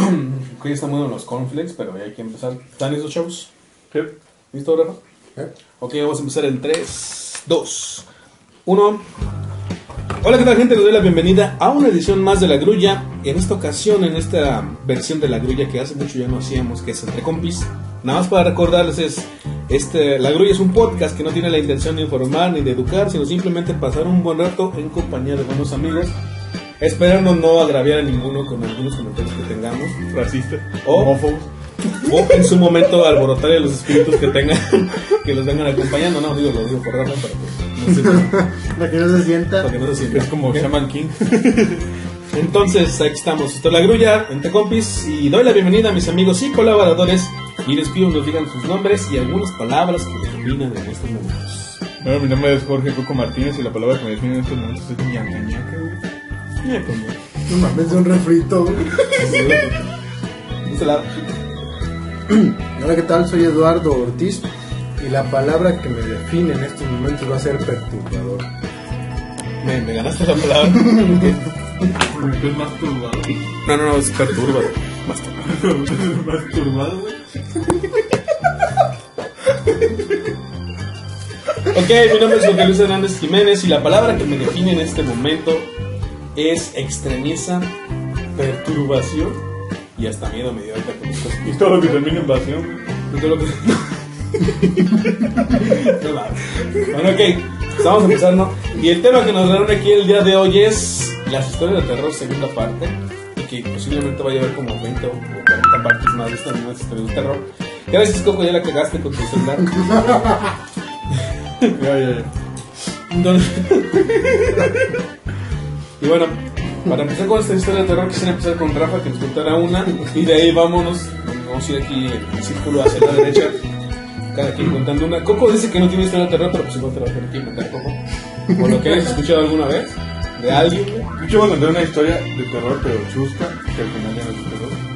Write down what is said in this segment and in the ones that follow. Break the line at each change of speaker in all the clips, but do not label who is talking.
Hoy están muy los cornflakes, pero ya hay que empezar. ¿Están listos, chavos?
Sí.
¿Listo, Rafa?
¿Eh?
Ok, vamos a empezar en 3, 2, 1. Hola, ¿qué tal, gente? Les doy la bienvenida a una edición más de La Grulla. En esta ocasión, en esta versión de La Grulla que hace mucho ya no hacíamos, que es Entre Compis. Nada más para recordarles, es este, La Grulla es un podcast que no tiene la intención de informar ni de educar, sino simplemente pasar un buen rato en compañía de buenos amigos. Esperando no agraviar a ninguno con algunos comentarios que tengamos.
Racista.
O-. O en su momento alborotar a los espíritus que tengan, que los vengan acompañando. No, digo, lo digo por Rafa para que no se,
Para que no se sienta.
para que no se sienta.
Es como Shaman King.
Entonces, aquí estamos. Esto es la grulla, entre compis, y doy la bienvenida a mis amigos y colaboradores. Y les pido que nos digan sus nombres y algunas palabras que definan en estos momentos.
Bueno, mi nombre es Jorge Coco Martínez y la palabra que me define en estos momentos es ñaca ñaca,
Eh, pues,
No mames, un refrito. Hola, ¿qué tal? Soy Eduardo Ortiz. Y la palabra que me define en estos momentos va a ser perturbador.
Me, me ganaste la palabra.
Porque es más turbado.
No, no, no, es perturba. Basta.
más turbado, güey.
Ok, mi nombre es Jorge Luis Hernández Jiménez y la palabra que me define en este momento es extrañeza, perturbación y hasta miedo me dio ahorita con
Y todo lo que termina en vacío, güey.
No creo que- No. Bueno, ok, estamos empezando. Y el tema que nos reúne aquí el día de hoy es las historias de terror, segunda parte. Y que posiblemente va a llevar como 20 o 40 partes más de estas mismas historias de terror. Gracias, Coco, ya la cagaste con tu celular.
Ya, ya, ya.
Entonces- y bueno, para empezar con esta historia de terror, quisiera empezar con Rafa, que nos contara una. Y de ahí vámonos. Vamos a ir aquí en círculo hacia la derecha. Cada quien contando una. Coco dice que no tiene historia de terror, pero pues igual te la tener que contar, Coco. Por lo que hayas escuchado alguna vez de alguien.
Yo voy a contar una historia de terror, pero chusca, que al final ya no es terror.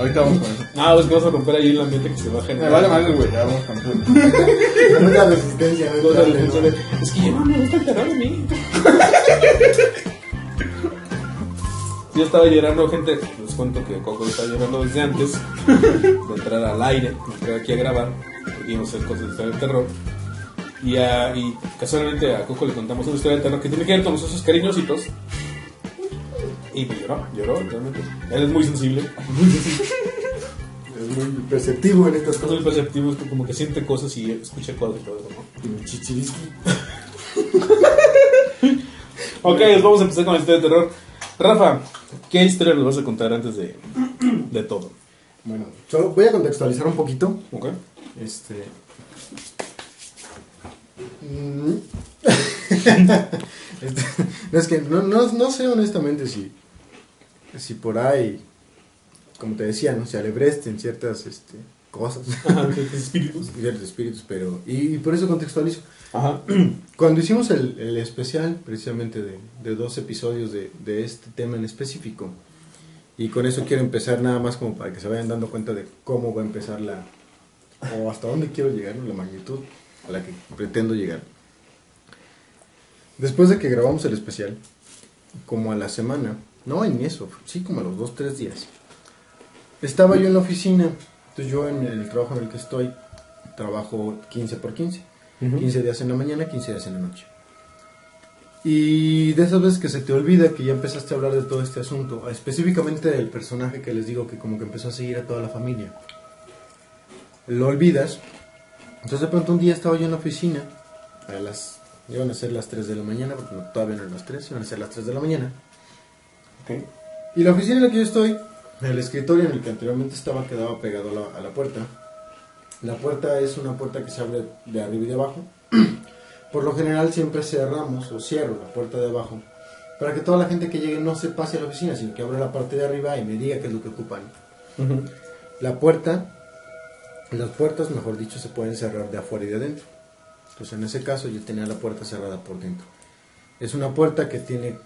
Ahorita vamos con eso.
Ah, pues que vas a romper ahí el ambiente que se va a
Me
generar.
vale madre, güey, ya vamos con eso.
Una resistencia. ¿no?
Es que ya no me gusta el terror a mí. Yo estaba llorando, gente. Les cuento que Coco estaba llorando desde antes de entrar al aire, de entrar aquí a grabar. Porque íbamos a hacer cosas de historia de terror. Y, a- y casualmente a Coco le contamos una historia de terror que tiene que ver con esos cariñositos. Y pues lloró, lloró, realmente. Él es muy sensible,
Es muy perceptivo en estas
es muy
cosas.
perceptivo, es que como que siente cosas y escucha cosas y todo eso, ¿no?
Chichirisqui.
Ok, pues vamos a empezar con la historia de terror. Rafa, ¿qué historia nos vas a contar antes de, de todo?
Bueno, voy a contextualizar un poquito.
Ok.
Este. Mm. Este, no, es que no, no, no sé honestamente si, si por ahí, como te decía, no se alebresten ciertas este, cosas,
espíritus.
ciertos espíritus, pero. Y, y por eso contextualizo.
Ajá.
Cuando hicimos el, el especial, precisamente de, de dos episodios de, de este tema en específico, y con eso quiero empezar nada más como para que se vayan dando cuenta de cómo va a empezar la, o hasta dónde quiero llegar, ¿no? la magnitud a la que pretendo llegar. Después de que grabamos el especial, como a la semana, no en eso, sí como a los dos, tres días, estaba yo en la oficina, entonces yo en el trabajo en el que estoy, trabajo 15 por 15. 15 días en la mañana, 15 días en la noche. Y de esas veces que se te olvida que ya empezaste a hablar de todo este asunto, específicamente del personaje que les digo que como que empezó a seguir a toda la familia. Lo olvidas. Entonces de pronto un día estaba yo en la oficina, a las, iban a ser las 3 de la mañana, porque no, todavía no eran las 3, iban a ser las 3 de la mañana.
Ok.
Y la oficina en la que yo estoy, el escritorio en el que anteriormente estaba quedaba pegado a la, a la puerta. La puerta es una puerta que se abre de arriba y de abajo. Por lo general siempre cerramos o cierro la puerta de abajo para que toda la gente que llegue no se pase a la oficina, sino que abra la parte de arriba y me diga qué es lo que ocupan. La puerta, las puertas, mejor dicho, se pueden cerrar de afuera y de adentro. Entonces en ese caso yo tenía la puerta cerrada por dentro. Es una puerta que tiene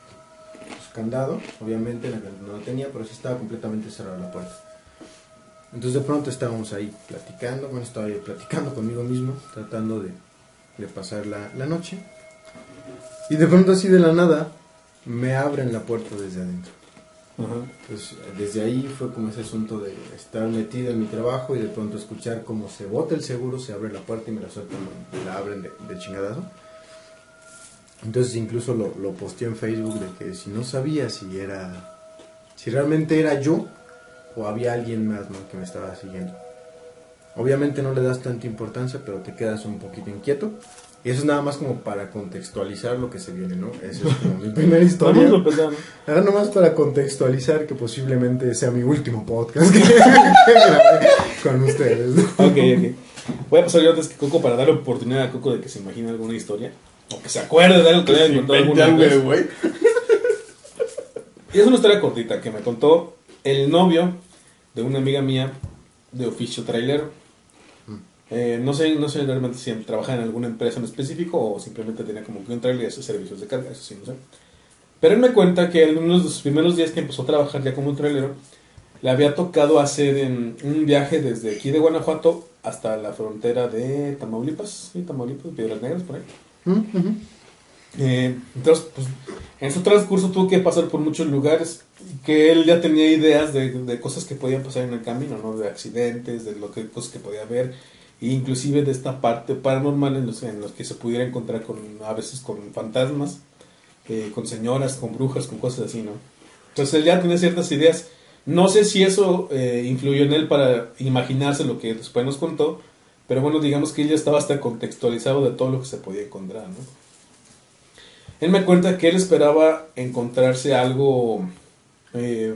candado, obviamente la que no la tenía, pero sí estaba completamente cerrada la puerta. Entonces de pronto estábamos ahí platicando, bueno, estaba yo platicando conmigo mismo, tratando de, de pasar la, la noche. Y de pronto así de la nada, me abren la puerta desde adentro.
Ajá.
Pues desde ahí fue como ese asunto de estar metido en mi trabajo y de pronto escuchar cómo se bota el seguro, se abre la puerta y me la sueltan, me la abren de, de chingadazo. Entonces incluso lo, lo en Facebook de que si no sabía si era, si realmente era yo o había alguien más ¿no? que me estaba siguiendo. Obviamente no le das tanta importancia, pero te quedas un poquito inquieto. Y eso es nada más como para contextualizar lo que se viene, ¿no? Esa es como mi primera historia.
Vamos a empezar, ¿no?
Ahora nomás para contextualizar que posiblemente sea mi último podcast que grabé con ustedes. ¿no?
Ok, ok. Voy a pasar yo antes que Coco para darle oportunidad a Coco de que se imagine alguna historia. O que se acuerde de algo que le hayan contado alguna vez.
güey.
Y es una historia cortita que me contó el novio de una amiga mía de oficio trailero. Eh, no sé, no sé realmente si trabaja en alguna empresa en específico o simplemente tenía como que un trailer y hace servicios de carga, eso sí, no sé. Pero él me cuenta que en uno de sus primeros días que empezó a trabajar ya como trailero, le había tocado hacer en un viaje desde aquí de Guanajuato hasta la frontera de Tamaulipas, sí, Tamaulipas, Piedras Negras, por ahí. Eh, entonces, pues, en su transcurso tuvo que pasar por muchos lugares que él ya tenía ideas de, cosas que podían pasar en el camino, ¿no? De accidentes, de lo que cosas que podía haber, e inclusive de esta parte paranormal en los, en los que se pudiera encontrar con a veces con fantasmas, eh, con señoras, con brujas, con cosas así, ¿no? Entonces él ya tenía ciertas ideas. No sé si eso eh, influyó en él para imaginarse lo que después nos contó, pero bueno, digamos que él ya estaba hasta contextualizado de todo lo que se podía encontrar, ¿no? Él me cuenta que él esperaba encontrarse algo eh,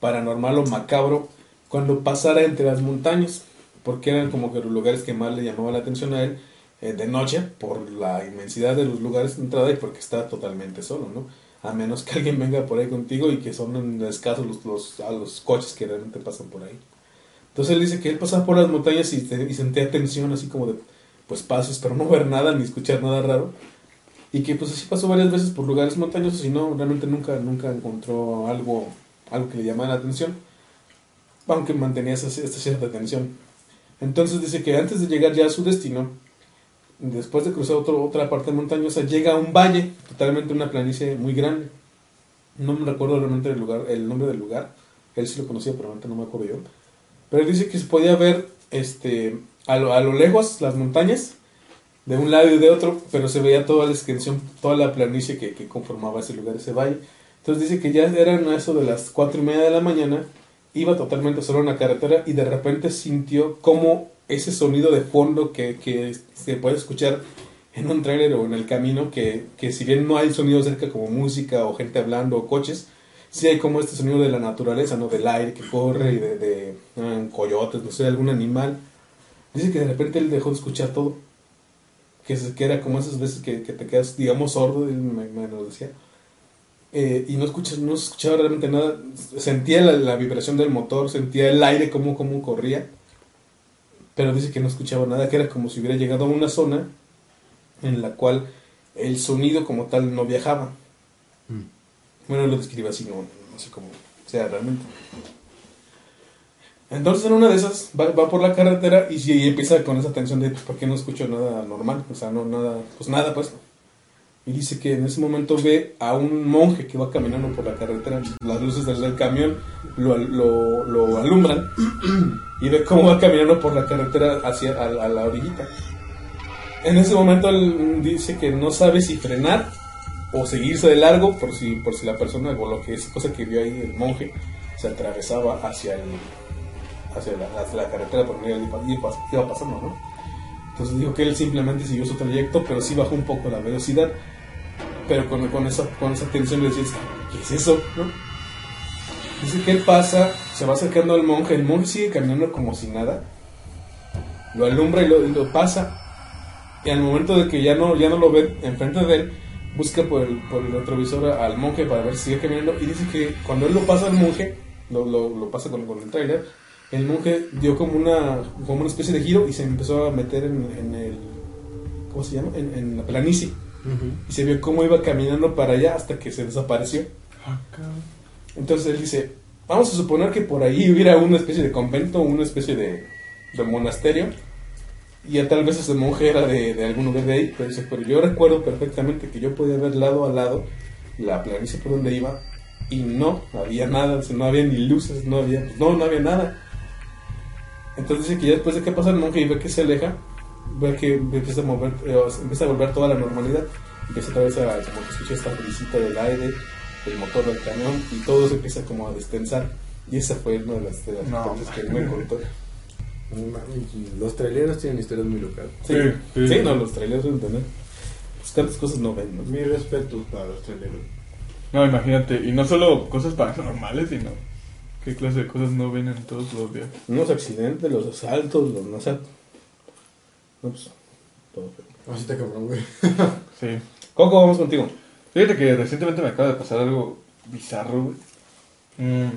paranormal o macabro cuando pasara entre las montañas, porque eran como que los lugares que más le llamaban la atención a él eh, de noche, por la inmensidad de los lugares de entrada y porque está totalmente solo, ¿no? A menos que alguien venga por ahí contigo y que son escasos los, los, los coches que realmente pasan por ahí. Entonces él dice que él pasaba por las montañas y, te- y sentía tensión así como de, pues pasos, pero no ver nada ni escuchar nada raro. Y que pues así pasó varias veces por lugares montañosos y no, realmente nunca, nunca encontró algo, algo que le llamara la atención. Aunque mantenía esa, esta cierta tensión. Entonces dice que antes de llegar ya a su destino, después de cruzar otro, otra parte montañosa, llega a un valle, totalmente una planicie muy grande. No me recuerdo realmente el lugar, el nombre del lugar. Él sí lo conocía, pero ahorita no me acuerdo yo. Pero él dice que se podía ver este, a, lo, a lo lejos las montañas, de un lado y de otro, pero se veía toda la extensión, toda la planicie que, que conformaba ese lugar, ese valle. Entonces dice que ya eran eso de las cuatro y media de la mañana, iba totalmente solo en la carretera y de repente sintió como ese sonido de fondo que, que se puede escuchar en un trailer o en el camino, que, que si bien no hay sonido cerca como música o gente hablando o coches, sí hay como este sonido de la naturaleza, ¿no? Del aire que corre y de, de ah, coyotes, no sé, algún animal. Dice que de repente él dejó de escuchar todo. Que, se, que era como esas veces que, que te quedas, digamos, sordo, él me, me lo decía. Eh, y no, escuchas, no escuchaba realmente nada. Sentía la, la vibración del motor, sentía el aire como, como corría. Pero dice que no escuchaba nada, que era como si hubiera llegado a una zona en la cual el sonido como tal no viajaba. Bueno, lo describe así, no, no sé cómo sea realmente. Entonces en una de esas va, va por la carretera y, y empieza con esa tensión de pues, ¿por qué no escucho nada normal? O sea, no nada, pues nada pues. Y dice que en ese momento ve a un monje que va caminando por la carretera, las luces del, camión lo, lo, lo alumbran y ve cómo va caminando por la carretera hacia a la orillita. En ese momento él dice que no sabe si frenar o seguirse de largo por si, por si la persona o lo que es cosa que vio ahí el monje se atravesaba hacia el hacia la, hacia la carretera por medio iba, iba, iba pasando, ¿no? Entonces dijo que él simplemente siguió su trayecto, pero sí bajó un poco la velocidad. Pero con, con esa, con esa tensión le decía, ¿qué es eso? ¿no? Dice que él pasa, se va acercando al monje, el monje sigue caminando como si nada, lo alumbra y lo, lo pasa, y al momento de que ya no, ya no lo ve enfrente de él, busca por el, por el retrovisor al monje para ver si sigue caminando, y dice que cuando él lo pasa al monje, lo, lo, lo pasa con, con el trailer, el monje dio como una, como una especie de giro y se empezó a meter en, en el, ¿cómo se llama? En, en la planicie. Y se vio cómo iba caminando para allá hasta que se desapareció. Entonces él dice, vamos a suponer que por ahí hubiera una especie de convento, una especie de, de monasterio. Ya tal vez ese monje era de, de algún lugar de ahí. Pero dice, pero yo recuerdo perfectamente que yo podía ver lado a lado la planicie por donde iba. Y no, había nada, no había ni luces, no había, no, no había nada. Entonces dice que ya después de que pasa el monje y ve que se aleja, ve que empieza a mover, eh, empieza a volver toda la normalidad, empieza otra vez a, como que escucha esta felicita del aire, del motor del camión, y todo se empieza como a destensar. Y esa fue una de las, de las
No,
historias que me contó.
Los traileros tienen historias muy locales.
Sí,
Sí,
sí, no, los trailers deben tener. Pues tantas cosas no ven, ¿no?
Mi respeto para los traileros.
No, imagínate. Y no solo cosas paranormales, sino. ¿Qué clase de cosas no ven en todos los días?
Unos accidentes, los asaltos, los no sé. No, pues, todo feo.
Así está cabrón, güey.
Sí.
Coco, vamos contigo.
Fíjate que recientemente me acaba de pasar algo bizarro, güey. Mm,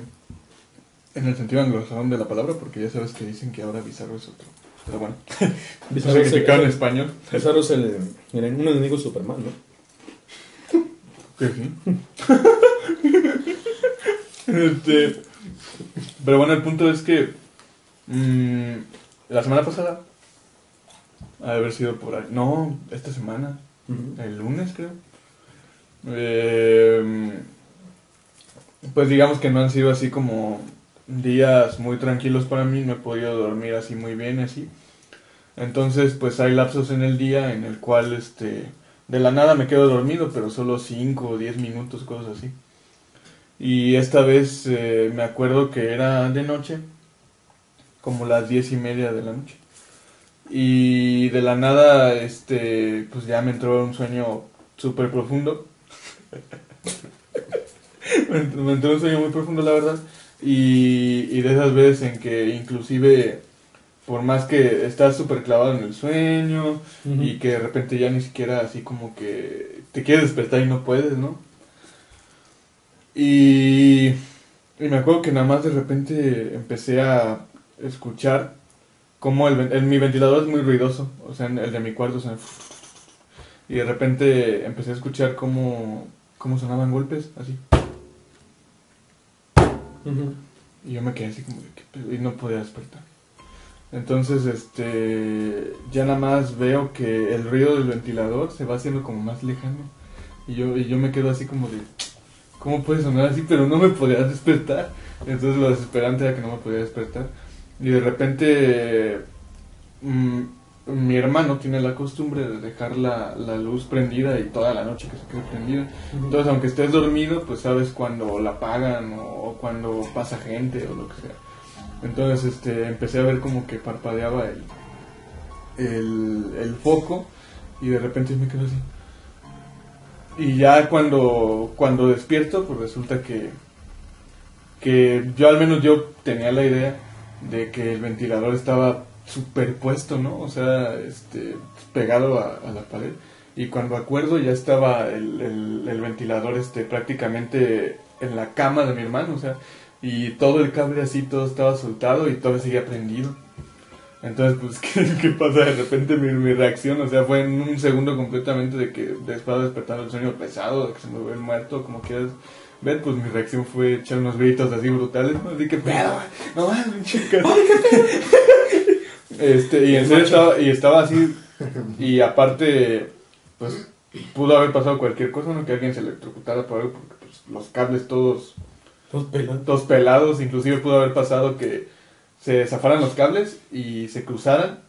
en el sentido anglosajón de la palabra, porque ya sabes que dicen que ahora bizarro es otro. Pero bueno,
Bizarro es el-
en español.
Bizarro es el, el- un enemigo Superman, ¿no?
Que sí. este, pero bueno, el punto es que mm, la semana pasada, ha de haber sido por ahí, no, esta semana, el lunes creo, Eh, pues digamos que no han sido así como días muy tranquilos para mí, no he podido dormir así muy bien así. Entonces, pues hay lapsos en el día en el cual este de la nada me quedo dormido, pero solo 5 o 10 minutos, cosas así. Y esta vez eh, me acuerdo que era de noche, como las diez y media de la noche. Y de la nada, este, pues ya me entró un sueño súper profundo. me, entró, me entró un sueño muy profundo, la verdad. Y, y de esas veces en que inclusive, por más que estás súper clavado en el sueño, y que de repente ya ni siquiera así como que te quieres despertar y no puedes, ¿no? Y, y me acuerdo que nada más de repente empecé a escuchar como el, el- mi ventilador es muy ruidoso, o sea, en el de mi cuarto suena y de repente empecé a escuchar cómo, cómo sonaban golpes, así. Y yo me quedé así como de ¿qué pedo? y no podía despertar. Entonces, este, ya nada más veo que el ruido del ventilador se va haciendo como más lejano. Y yo, y yo me quedo así como de, ¿cómo puede sonar así? Pero no me podía despertar. Entonces lo desesperante era que no me podía despertar. Y de repente, mm, mi hermano tiene la costumbre de dejar la, la luz prendida y toda la noche que se quede prendida. Entonces, aunque estés dormido, pues sabes cuando la apagan o, o cuando pasa gente o lo que sea. Entonces, este, empecé a ver como que parpadeaba el, el, el foco y de repente me quedo así. Y ya cuando, cuando despierto, pues resulta que, que yo al menos yo tenía la idea de que el ventilador estaba superpuesto, ¿no? O sea, este, pegado a, a la pared. Y cuando acuerdo ya estaba el, el, el ventilador este, prácticamente en la cama de mi hermano, o sea, y todo el cable así, todo estaba soltado y todo seguía prendido. Entonces, pues, ¿qué, qué pasa? De repente mi, mi reacción, o sea, fue en un segundo completamente de que después de despertar el sueño pesado, de que se me ve muerto, como quieras ver, pues mi reacción fue echar unos gritos así brutales, ¿no? Así que pedo, no mames. Este, y en serio estaba, y estaba así, y aparte, pues, pudo haber pasado cualquier cosa, ¿no? Que alguien se electrocutara por algo, porque pues, los cables todos
Todos pelados.
dos pelados, inclusive pudo haber pasado que se zafaran los cables y se cruzaran.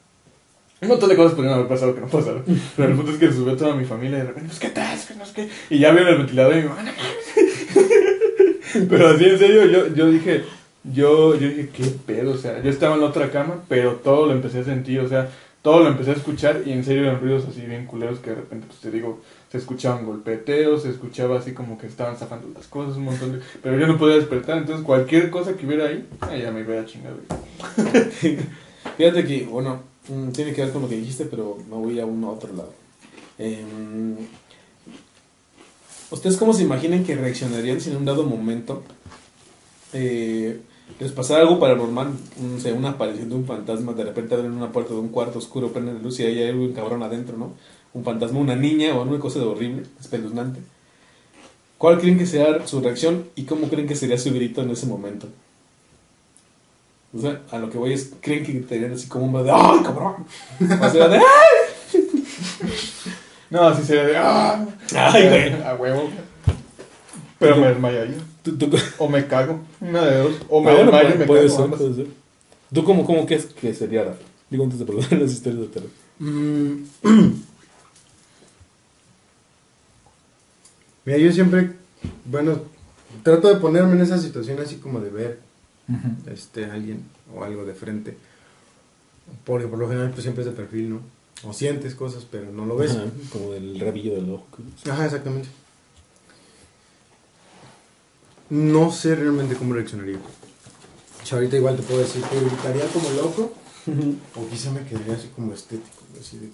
Un montón de cosas pudieron haber pasado que no pasaron. Pero el punto es que se subió toda mi familia y de repente, pues, ¿qué traes? Que no sé qué. Y ya vieron el ventilador y mamá, no mames. Pero así, en serio, yo, yo dije, yo, yo dije, ¿qué pedo? O sea, yo estaba en la otra cama, pero todo lo empecé a sentir, o sea, todo lo empecé a escuchar y en serio eran ruidos así bien culeros que de repente, pues te digo, se escuchaban golpeteos, se escuchaba así como que estaban zafando las cosas, un montón de... Pero yo no podía despertar, entonces cualquier cosa que hubiera ahí, ah, ya me iba a chingar, güey.
Fíjate que, bueno, mm, tiene que ver con lo que dijiste, pero me voy a un otro lado. Em, ¿Ustedes cómo se imaginan que reaccionarían si en un dado momento eh, les pasara algo paranormal? No sé, una aparición de un fantasma, de repente abren una puerta de un cuarto oscuro, prenden la luz y ahí hay algo cabrón adentro, ¿no? Un fantasma, una niña o alguna cosa de horrible, espeluznante. ¿Cuál creen que sea su reacción y cómo creen que sería su grito en ese momento? O sea, a lo que voy es, ¿creen que gritarían así como un de ¡ay, cabrón! O sea, de ¡ay!
No, así sería de... ¡Ah!
¡Ay, güey!
A huevo. Pero me desmayaría.
tú- tú-
O me cago. Una de dos. O me
Ah, bueno,
desmayo y me
puede
cago.
ser, puede ser. ¿Tú cómo, cómo crees que sería, Rafa? Digo, antes de preguntar las historias de terror.
Mm. Mira, yo siempre, bueno, trato de ponerme en esa situación así como de ver este, a alguien o algo de frente. Porque por lo general pues siempre es de perfil, ¿no? O sientes cosas, pero no lo ves.
Ajá, como del rabillo del ojo.
Ajá, exactamente. No sé realmente cómo reaccionaría. O sea, ahorita igual te puedo decir que gritaría como loco o quizá me quedaría así como estético. Así de,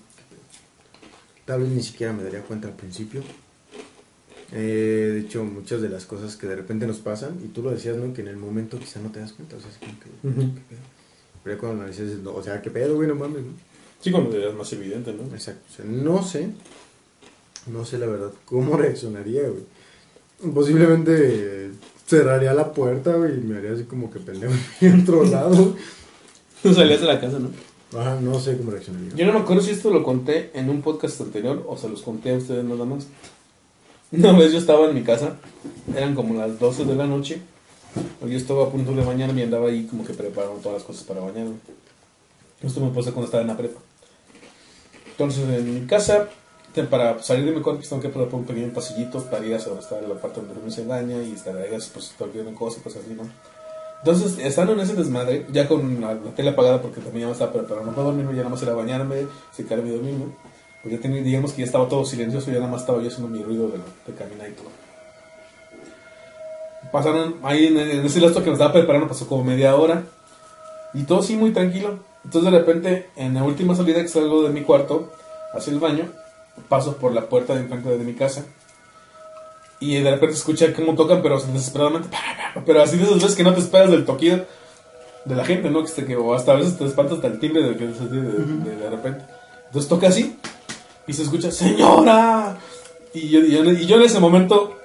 tal vez ni siquiera me daría cuenta al principio. Eh, de hecho, muchas de las cosas que de repente nos pasan, y tú lo decías, ¿no? Que en el momento quizá no te das cuenta. O sea, es como que...
Ujú.
¿qué pedo? Pero ya cuando lo dices, no, o sea, ¿qué pedo, güey? No mames, ¿no?
Sí, cuando es más evidente, ¿no?
Exacto. O sea, no sé. No sé la verdad cómo reaccionaría, güey. Posiblemente cerraría la puerta, güey, y me haría así como que pendejo en otro lado.
Tú salías de la casa, ¿no?
Ajá, no sé cómo reaccionaría.
Yo no me acuerdo si esto lo conté en un podcast anterior o se los conté a ustedes nada más. Una vez yo estaba en mi casa, eran como las 12 de la noche. Yo estaba a punto de bañarme y andaba ahí como que preparando todas las cosas para bañarme. Esto me pasó cuando estaba en la prepa. Entonces en mi casa, para salir de mi cuarto, pues, tengo que pasar por un pequeño pasillito para ir hacia donde está la parte donde uno se baña y así, pues olvidando cosas y cosas así, ¿no? Entonces, estando en ese desmadre, ya con la, la tele apagada, porque también ya me estaba preparando para dormirme, ya nada más era bañarme, secarme y dormirme. Pues ya tenía, digamos que ya estaba todo silencioso, ya nada más estaba yo haciendo mi ruido de, caminar y todo. Pasaron, ahí en, en ese que me estaba preparando, pasó como media hora. Y todo sí muy tranquilo. Entonces de repente, en la última salida que salgo de mi cuarto, hacia el baño, paso por la puerta de enfrente de mi casa. Y de repente escuché cómo tocan, pero desesperadamente. Pero así de esas veces que no te esperas del toquido de la gente, ¿no? Que, este, que o hasta a veces te espantas hasta el timbre de, que, de, de- de repente. Entonces toca así y se escucha, ¡Señora! Y yo, y yo, y yo en ese momento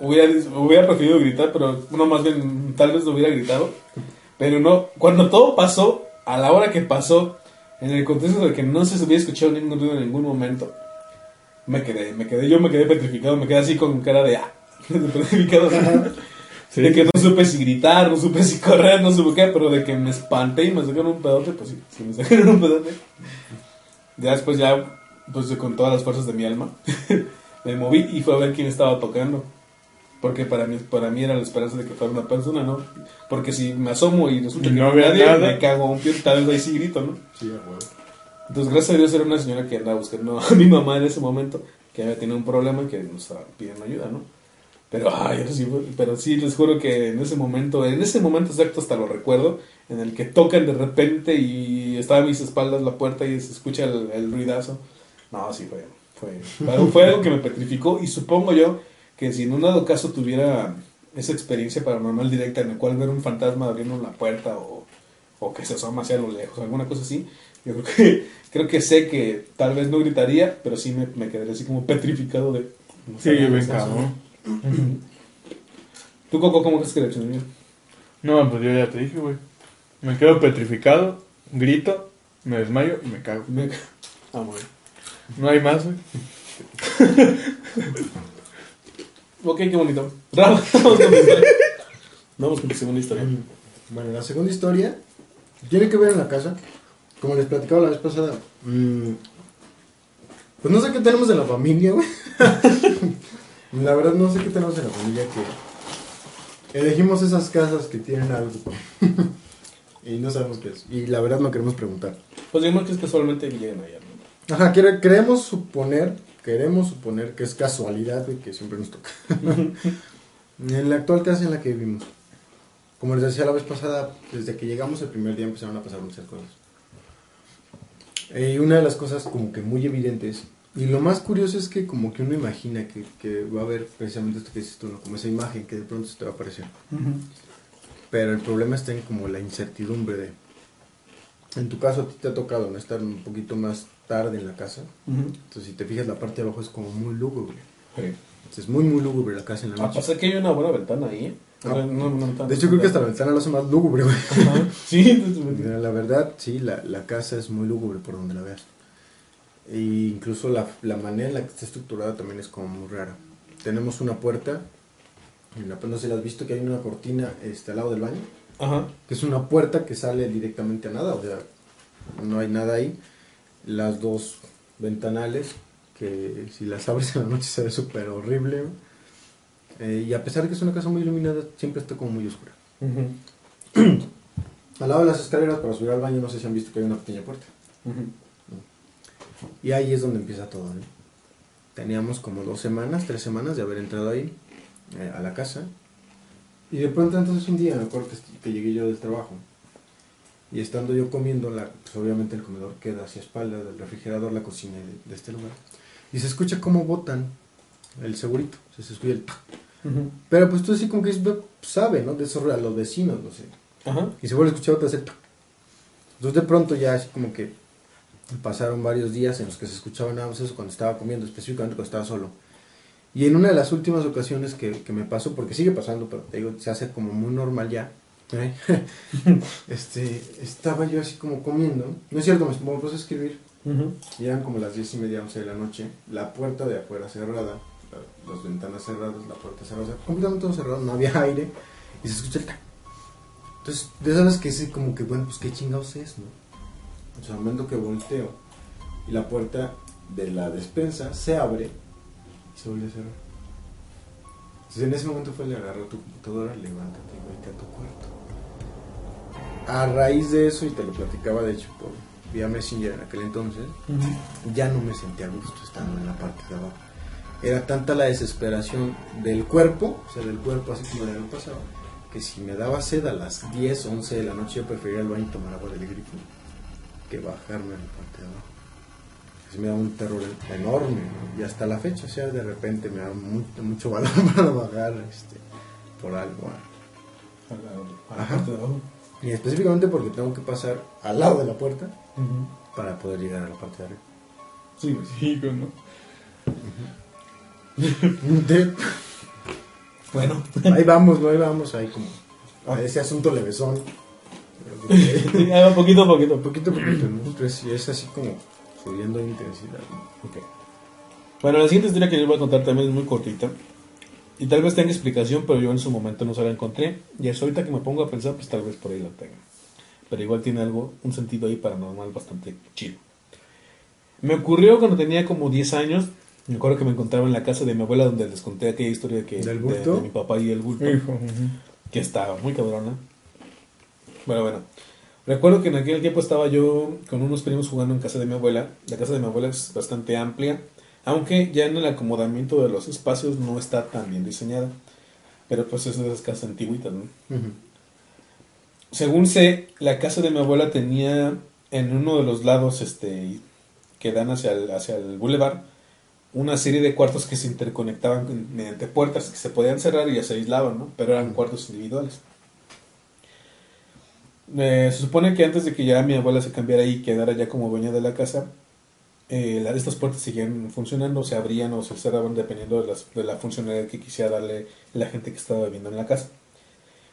hubiera, hubiera preferido gritar, pero no, más bien tal vez lo hubiera gritado. Pero no, cuando todo pasó, a la hora que pasó, en el contexto de que no se hubiera escuchado ningún ruido en ningún momento, me quedé, me quedé, yo me quedé petrificado, me quedé así con cara de, ah, de petrificado.
Sí.
De que no supe si gritar, no supe si correr, no supe qué, pero de que me espanté y me sacaron un pedote, pues sí, sí me sacaron un pedote. Ya después ya, pues con todas las fuerzas de mi alma, me moví y fue a ver quién estaba tocando. Porque para mí, para mí era la esperanza de que fuera una persona, ¿no? Porque si me asomo y resulta
Y
que
no había
nadie,
nada.
me cago un pie, tal vez ahí sí grito, ¿no?
Sí, a huevo.
Entonces, gracias a Dios era una señora que andaba buscando a mi mamá en ese momento, que había tenido un problema y que nos estaba pidiendo ayuda, ¿no? Pero, ay, sí, pero sí, les juro que en ese momento, en ese momento exacto hasta lo recuerdo, en el que tocan de repente y estaba a mis espaldas la puerta y se escucha el, el ruidazo. No, sí, fue, fue, fue, algo que me petrificó y supongo yo que si en un dado caso tuviera esa experiencia paranormal directa en la cual ver un fantasma abriendo la puerta o, o que se asoma hacia lo lejos, alguna cosa así, yo creo que, creo que sé que tal vez no gritaría, pero sí me, me quedaría así como petrificado de... no
Sí, bien cabrón.
¿Tú, Coco, cómo crees que reaccionaría?
No, pues yo ya te dije, güey. Me quedo petrificado, grito, me desmayo y me cago.
Me- Ah.
No hay más, güey.
Ok, qué bonito. Vamos con tu historia. Vamos con tu segunda historia.
Bueno, la segunda historia tiene que ver en la casa. Como les platicaba la vez pasada. mm, pues no sé qué tenemos en la familia, güey. la verdad no sé qué tenemos en la familia que elegimos esas casas que tienen algo. y no sabemos qué es. Y la verdad no queremos preguntar.
Pues digamos que es casualmente lleguen allá, ¿no?
Ajá, quere- queremos suponer, queremos suponer que es casualidad y que siempre nos toca. en la actual casa en la que vivimos. Como les decía la vez pasada, desde que llegamos el primer día empezaron a pasar muchas cosas. Y una de las cosas como que muy evidentes, y lo más curioso es que como que uno imagina que, que va a haber precisamente esto que dices tú, ¿no? como esa imagen que de pronto se te va a aparecer. Pero el problema está en como la incertidumbre de... En tu caso a ti te ha tocado ¿no? estar un poquito más tarde en la casa. Entonces si te fijas la parte de abajo es como muy lúgubre.
Sí.
Es muy muy lúgubre la casa en la
A
noche.
pasar que hay una buena ventana ahí,
De hecho creo que hasta la ventana lo hace más lúgubre, güey.
Sí,
Mira, La verdad, sí, la, la casa es muy lúgubre por donde la veas. E incluso la, la manera en la que está estructurada también es como muy rara. Tenemos una puerta En la- No sé si la has visto que hay una cortina este, al lado del baño,
Ajá.
que es una puerta que sale directamente a nada, o sea, no hay nada ahí. Las dos ventanales, que si las abres en la noche se ve súper horrible. Eh, y a pesar de que es una casa muy iluminada, siempre está como muy oscura. Al lado de las escaleras para subir al baño, no sé si han visto que hay una pequeña puerta.
Ujú.
Y ahí es donde empieza todo. Teníamos como dos semanas, tres semanas de haber entrado ahí, eh, a la casa. Y de pronto entonces un día, me acuerdo que, que llegué yo del trabajo. Y estando yo comiendo, la, pues obviamente el comedor queda hacia espalda del refrigerador, la cocina de, de este lugar. Y se escucha cómo botan el segurito. O sea, se escucha el... tac. Pero pues tú así como que es- sabe, ¿no? De eso a los vecinos, no sé.
Ajá.
Y se vuelve a escuchar otra vez. Entonces de pronto ya así como que pasaron varios días en los que se escuchaba nada más eso cuando estaba comiendo, específicamente cuando estaba solo. Y en una de las últimas ocasiones que, que me pasó, porque sigue pasando, pero te digo, se hace como muy normal ya. ¿eh? este, estaba yo así como comiendo. No es cierto, me, me puse a escribir. Y eran como las diez y media, once de la noche. La puerta de afuera cerrada, la- las ventanas cerradas, la puerta cerrada, o sea, completamente todo cerrado, no había aire. Y se escucha el tac. Entonces, de esas que es como que, bueno, pues qué chingados es, ¿no? O sea, al momento que volteo y la puerta de la despensa se abre y se vuelve a cerrar. Entonces, en ese momento fue le agarró tu computadora, levántate y vete a tu cuarto. A raíz de eso, y te lo platicaba de hecho por vía Messenger en aquel entonces, ya no me sentía a gusto estando en la parte de abajo. Era tanta la desesperación del cuerpo, o sea, del cuerpo así como de lo pasado, que si me daba sed a las 10, 11 de la noche, yo prefería al baño y tomar agua del grifo que bajarme en la parte de abajo. Así me da un terror enorme, ¿no? y hasta la fecha, o sea, de repente me da mu- mucho valor para bajar este, por algo. Ajá. Y específicamente porque tengo que pasar al lado de la puerta para poder llegar a la parte de arriba.
Sí.
Sí, ¿no?
Bueno.
Ahí vamos, ¿no? ahí vamos, ahí como a ese asunto levesón.
Sí, ahí va poquito a poquito.
poquito a poquito, ¿no? Entonces, es así como subiendo intensidad. ¿no?
Ok. Bueno, la siguiente historia que les voy a contar también es muy cortita. Y tal vez tenga explicación, pero yo en su momento no se la encontré. Y es ahorita que me pongo a pensar, pues tal vez por ahí la tenga. Pero igual tiene algo, un sentido ahí paranormal bastante chido. Me ocurrió cuando tenía como 10 años. Me acuerdo que me encontraba en la casa de mi abuela donde les conté aquella historia que,
¿Del
de,
bulto?
de mi papá y el bulto
Hijo.
que estaba muy cabrona. Bueno, bueno. Recuerdo que en aquel tiempo estaba yo con unos primos jugando en casa de mi abuela. La casa de mi abuela es bastante amplia, aunque ya en el acomodamiento de los espacios no está tan bien diseñada. Pero pues es de esas casas antiguitas, ¿no? Según sé, la casa de mi abuela tenía en uno de los lados este, que dan hacia el, hacia el boulevard una serie de cuartos que se interconectaban con- mediante puertas que se podían cerrar y ya se aislaban, ¿no? Pero eran cuartos individuales. Eh, se supone que antes de que ya mi abuela se cambiara y quedara ya como dueña de la casa, eh, la- estas puertas seguían funcionando, se abrían o se cerraban dependiendo de, las- de la funcionalidad que quisiera darle la gente que estaba viviendo en la casa.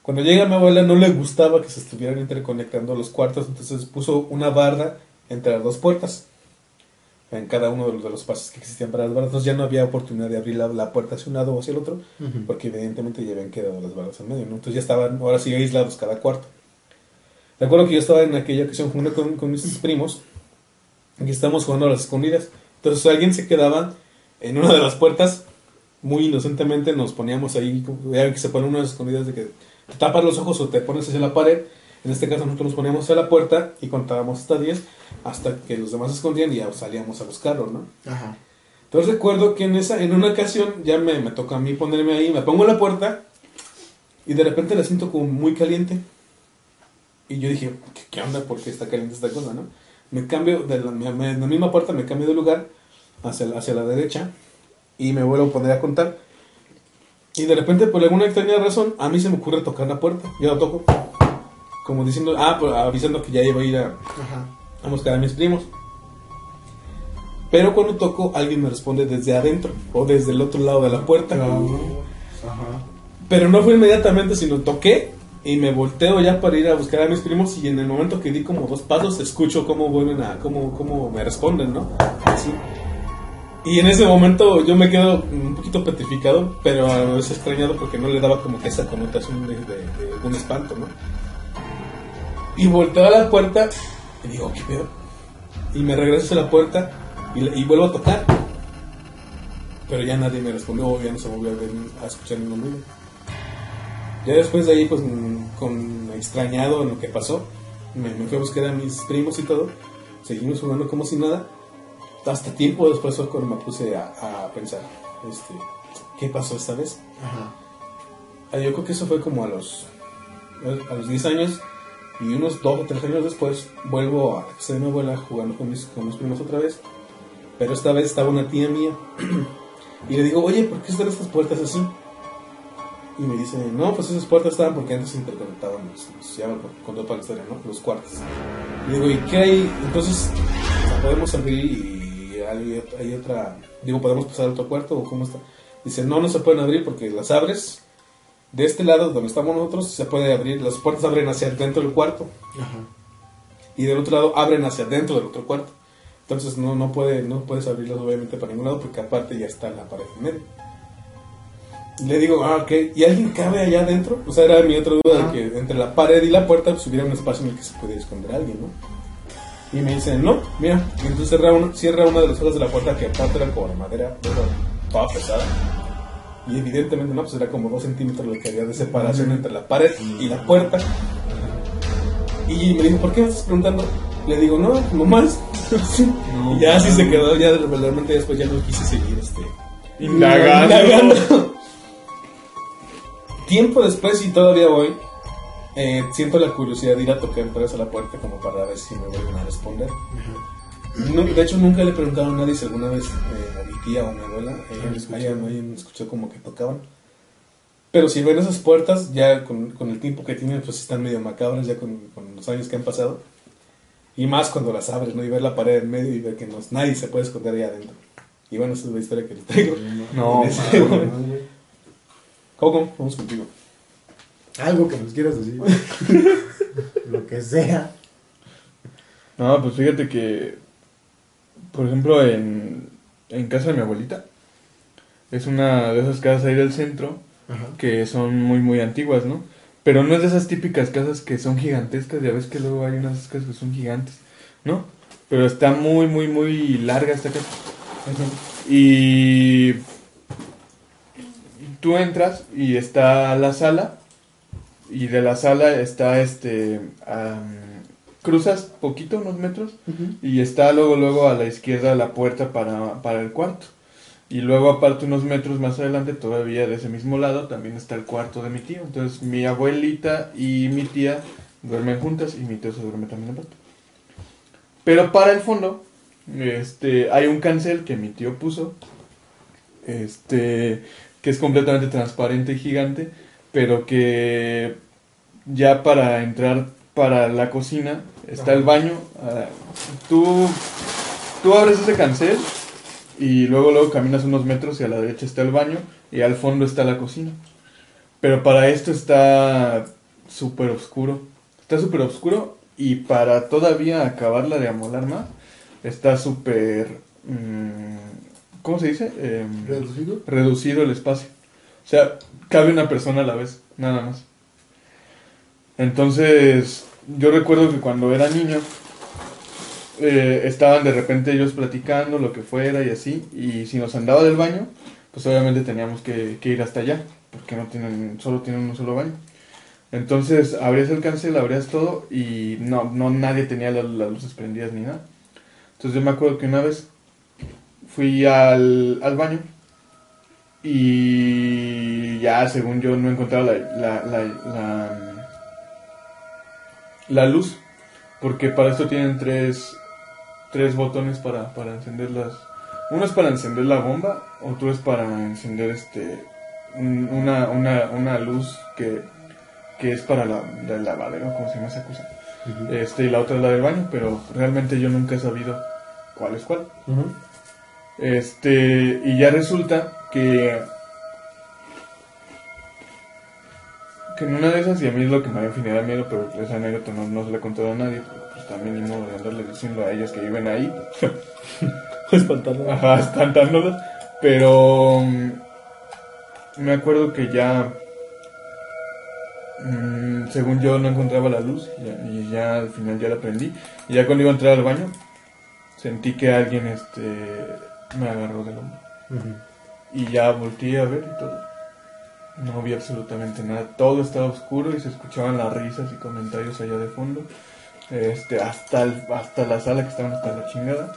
Cuando llega mi abuela no le gustaba que se estuvieran interconectando los cuartos, entonces puso una barda entre las dos puertas, en cada uno de los, de los pasos que existían para las bardas. Entonces ya no había oportunidad de abrir la, la puerta hacia un lado o hacia el otro, porque evidentemente ya habían quedado las barras en medio, ¿no? Entonces ya estaban ahora sí aislados cada cuarto. Recuerdo que yo estaba en aquella ocasión jugando con, con mis primos y estábamos jugando a las escondidas. Entonces alguien se quedaba en una de las puertas, muy inocentemente nos poníamos ahí, ya que se ponen unas escondidas de que te tapas los ojos o te pones hacia la pared. En este caso nosotros nos poníamos hacia la puerta y contábamos hasta 10 hasta que los demás se escondían y ya salíamos a buscarlo, ¿no?
Ajá.
Entonces recuerdo que en esa en una ocasión ya me, me toca a mí ponerme ahí, me pongo en la puerta y de repente la siento como muy caliente. Y yo dije, ¿qué, qué onda? ¿Por qué está caliente esta cosa, no? Me cambio, de la, me- me- en la misma puerta me cambio de lugar hacia, hacia la derecha y me vuelvo a poner a contar. Y de repente, por alguna extraña razón, a mí se me ocurre tocar la puerta. Yo la toco. Como diciendo, ah, pues, avisando que ya iba a ir a,
Ajá.
a buscar a mis primos. Pero cuando toco, alguien me responde desde adentro o desde el otro lado de la puerta.
Ajá.
Pero no fue inmediatamente, sino toqué y me volteo ya para ir a buscar a mis primos y en el momento que di como dos pasos escucho cómo vuelven a, cómo, cómo me responden, ¿no? Así. Y en ese momento yo me quedo un poquito petrificado, pero a vez extrañado porque no le daba como que esa connotación de, de- de un espanto, ¿no? Y volteo a la puerta y digo, ¿qué pedo? Y me regreso a la puerta y, y vuelvo a tocar. Pero ya nadie me respondió, ya no se volvió a, ver, a escuchar ningún ruido. Ya después de ahí, pues mm, con extrañado en lo que pasó, me, me fui a buscar a mis primos y todo. Seguimos jugando como si nada. Hasta tiempo después fue cuando me puse a, a pensar, este, ¿qué pasó esta vez?
Ajá.
Ah, Yo creo que eso fue como a los, a los 10 años y unos 2 o 3 años después vuelvo a casa de mi abuela jugando con mis, con mis primos otra vez. Pero esta vez estaba una tía mía y le digo, oye, ¿por qué están estas puertas así? Y me dice, no, pues esas puertas estaban porque antes se interconectaban, los, los- ya toda la historia, ¿no? Los cuartos. Y digo, ¿y qué hay? Entonces, podemos abrir y hay, hay otra, digo, ¿podemos pasar a otro cuarto o cómo está? Dice, no, no se pueden abrir porque las abres de este lado donde estamos nosotros se puede abrir, las puertas abren hacia dentro del cuarto
Ajá.
y del otro lado abren hacia dentro del otro cuarto. Entonces no, no, puede, no puedes abrirlas obviamente para ningún lado porque aparte ya está la pared en medio. Y le digo, ah, ok, ¿y alguien cabe allá adentro? O sea, era mi otra duda de que entre la pared y la puerta pues, hubiera un espacio en el que se pudiera esconder alguien, ¿no? Y me dice, no, mira, y entonces cierra una, cierra una de las hojas de la puerta que aparte era como de madera, toda pesada. Y evidentemente no, pues era como dos centímetros lo que había de separación entre la pared y la puerta. Y me dijo, ¿por qué me estás preguntando? Le digo, no, no más. y ya así se quedó, ya realmente después ya no quise seguir este,
Indagando.
indagando. Tiempo después y todavía hoy, eh, siento la curiosidad de ir a tocar otra vez a la puerta como para ver si me vuelven a responder. No, de hecho, nunca le preguntaron a nadie si alguna vez eh, a mi tía o a mi abuela eh, hayan, hayan escuchado como que tocaban. Pero si ven esas puertas, ya con, con el tiempo que tienen, pues están medio macabras, ya con, con los años que han pasado. Y más cuando las abres, ¿no? Y ver la pared en medio y ver que no, nadie se puede esconder ahí adentro. Y bueno, esa es la historia que les traigo.
No,
momento. Coco, vamos contigo.
Algo que nos quieras decir. Lo que sea.
No, pues fíjate que, por ejemplo, en, en casa de mi abuelita, es una de esas casas ahí del centro
Ajá.
que son muy, muy antiguas, ¿no? Pero no es de esas típicas casas que son gigantescas, ya ves que luego hay unas casas que son gigantes, ¿no? Pero está muy, muy, muy larga esta casa. Y tú entras y está la sala y de la sala está este cruzas poquito unos metros y está luego luego a la izquierda la puerta para, para el cuarto. Y luego aparte unos metros más adelante todavía de ese mismo lado también está el cuarto de mi tío. Entonces mi abuelita y mi tía duermen juntas y mi tío se duerme también aparte. Pero para el fondo este hay un cancel que mi tío puso este que es completamente transparente y gigante, pero que ya para entrar para la cocina está el baño. ah, tú, tú abres ese cancel y luego luego caminas unos metros y a la derecha está el baño y al fondo está la cocina. Pero para esto está súper oscuro. Está súper oscuro y para todavía acabarla de amolar más, está súper... mm, ¿Cómo se dice? Em,
¿Reducido?
reducido el espacio. O sea, cabe una persona a la vez, nada más. Entonces, yo recuerdo que cuando era niño, eh, estaban de repente ellos platicando lo que fuera y así, y si nos andaba del baño, pues obviamente teníamos que, ir hasta allá, porque no tienen, solo tienen un solo baño. Entonces, abrías el cancel, abrías todo, y no, no nadie tenía la- las luces prendidas ni nada. Entonces yo me acuerdo que una vez fui al, al baño y ya según yo no encontraba la, la, la luz porque para esto tienen tres, tres botones para, para encender las uno es para encender la bomba otro es para encender este un- una, una, una luz que, que es para la, la lavadero como se llama esa cosa este y la otra es la del baño pero realmente yo nunca he sabido cuál es cuál. Este, y ya resulta que. Que en una de esas, y a mí es lo que me genera miedo, pero esa anécdota no, no se la he contado a nadie, pues también ni modo de andarle diciendo a ellas que viven ahí.
Espantando.
Ajá, espantándolos. Pero mm, me acuerdo que ya, mm, según yo, no encontraba la luz y ya al final ya la prendí. Y ya cuando iba a entrar al baño, sentí que alguien este, me agarró del hombro. Y ya volteé a ver y todo. No vi absolutamente nada. Todo estaba oscuro y se escuchaban las risas y comentarios allá de fondo. Este, hasta, el- hasta la sala que estaban hasta la chingada.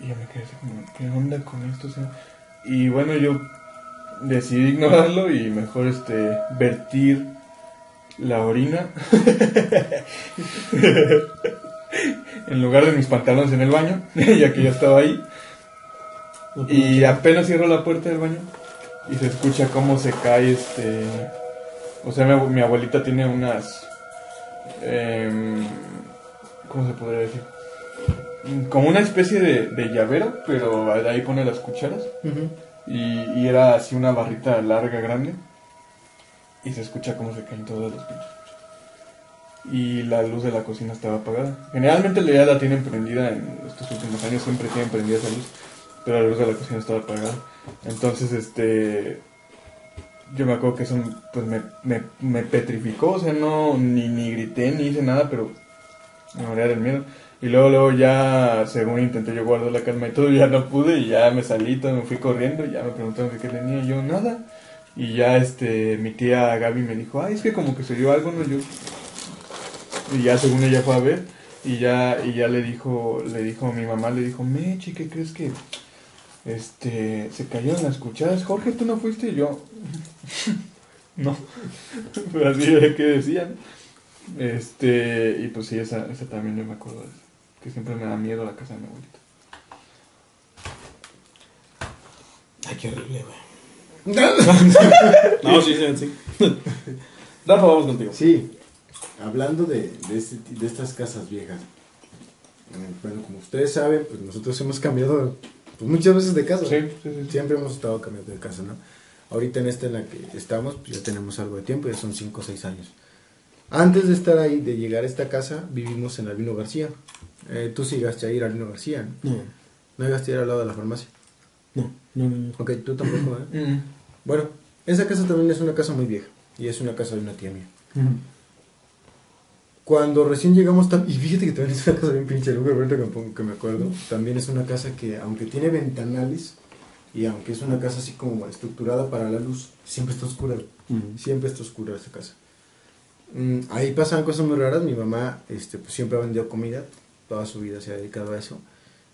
Y yo me quedé así como, ¿qué onda con esto? O sea, y bueno, yo decidí ignorarlo y mejor este vertir la orina en lugar de mis pantalones en el baño, ya que ya estaba ahí. Y apenas cierro la puerta del baño y se escucha cómo se cae este... O sea, mi, abu- mi abuelita tiene unas... em, ¿Cómo se podría decir? Como una especie de, de llavero, pero ahí pone las cucharas. Y, y era así una barrita larga, grande. Y se escucha cómo se caen todos los pinches. Y la luz de la cocina estaba apagada. Generalmente ya la tienen prendida en estos últimos años, siempre tienen prendida esa luz. Pero la luz de la cocina estaba apagada. Entonces, este. Yo me acuerdo que eso pues me, me, me petrificó. O sea, no. Ni, ni grité ni hice nada, pero. Me moría del miedo. Y luego, luego ya, según intenté yo guardar la calma y todo, ya no pude y ya me salí, todo, me fui corriendo y ya me preguntaron que qué tenía yo, nada. Y ya, este, mi tía Gaby me dijo, ay, es que como que se dio algo, ¿no? Yo... Y ya, según ella fue a ver, y ya, y ya le dijo, le dijo, mi mamá le dijo, Mechi, ¿qué crees que, este, se cayeron las cucharas? Jorge, ¿tú no fuiste? Yo, no. Pero así de que decían. Este, y pues sí, esa, esa también yo me acuerdo de eso. Que siempre me da miedo la casa de mi abuelita.
Ay, qué horrible, güey. No, sí, sí, sí. Rafa, vamos contigo.
Sí, hablando de, de, este de estas casas viejas. Bueno, como ustedes saben, pues nosotros hemos cambiado pues, muchas veces de casa.
Sí, sí, sí.
Siempre hemos estado cambiando de casa, ¿no? Ahorita en esta en la que estamos, pues ya tenemos algo de tiempo, ya son 5 o 6 años. Antes de estar ahí, de llegar a esta casa, vivimos en Albino García. Eh, tú sí llegaste a ir a Albino García, ¿no?
No,
No llegaste a ir al lado de la farmacia.
no, no, no. no.
Ok, tú tampoco, ¿eh?
Mm.
Bueno, esa casa también es una casa muy vieja. Y es una casa de una tía mía. Cuando recién llegamos, y fíjate que también es una casa bien pinche lugar, ahorita que me, acuerdo, también es una casa que, aunque tiene ventanales, y aunque es una casa así como estructurada para la luz, siempre está oscura. Siempre está oscura esa casa. Mm, ahí pasaban cosas muy raras. Mi mamá este, pues, siempre ha vendido comida, toda su vida se ha dedicado a eso,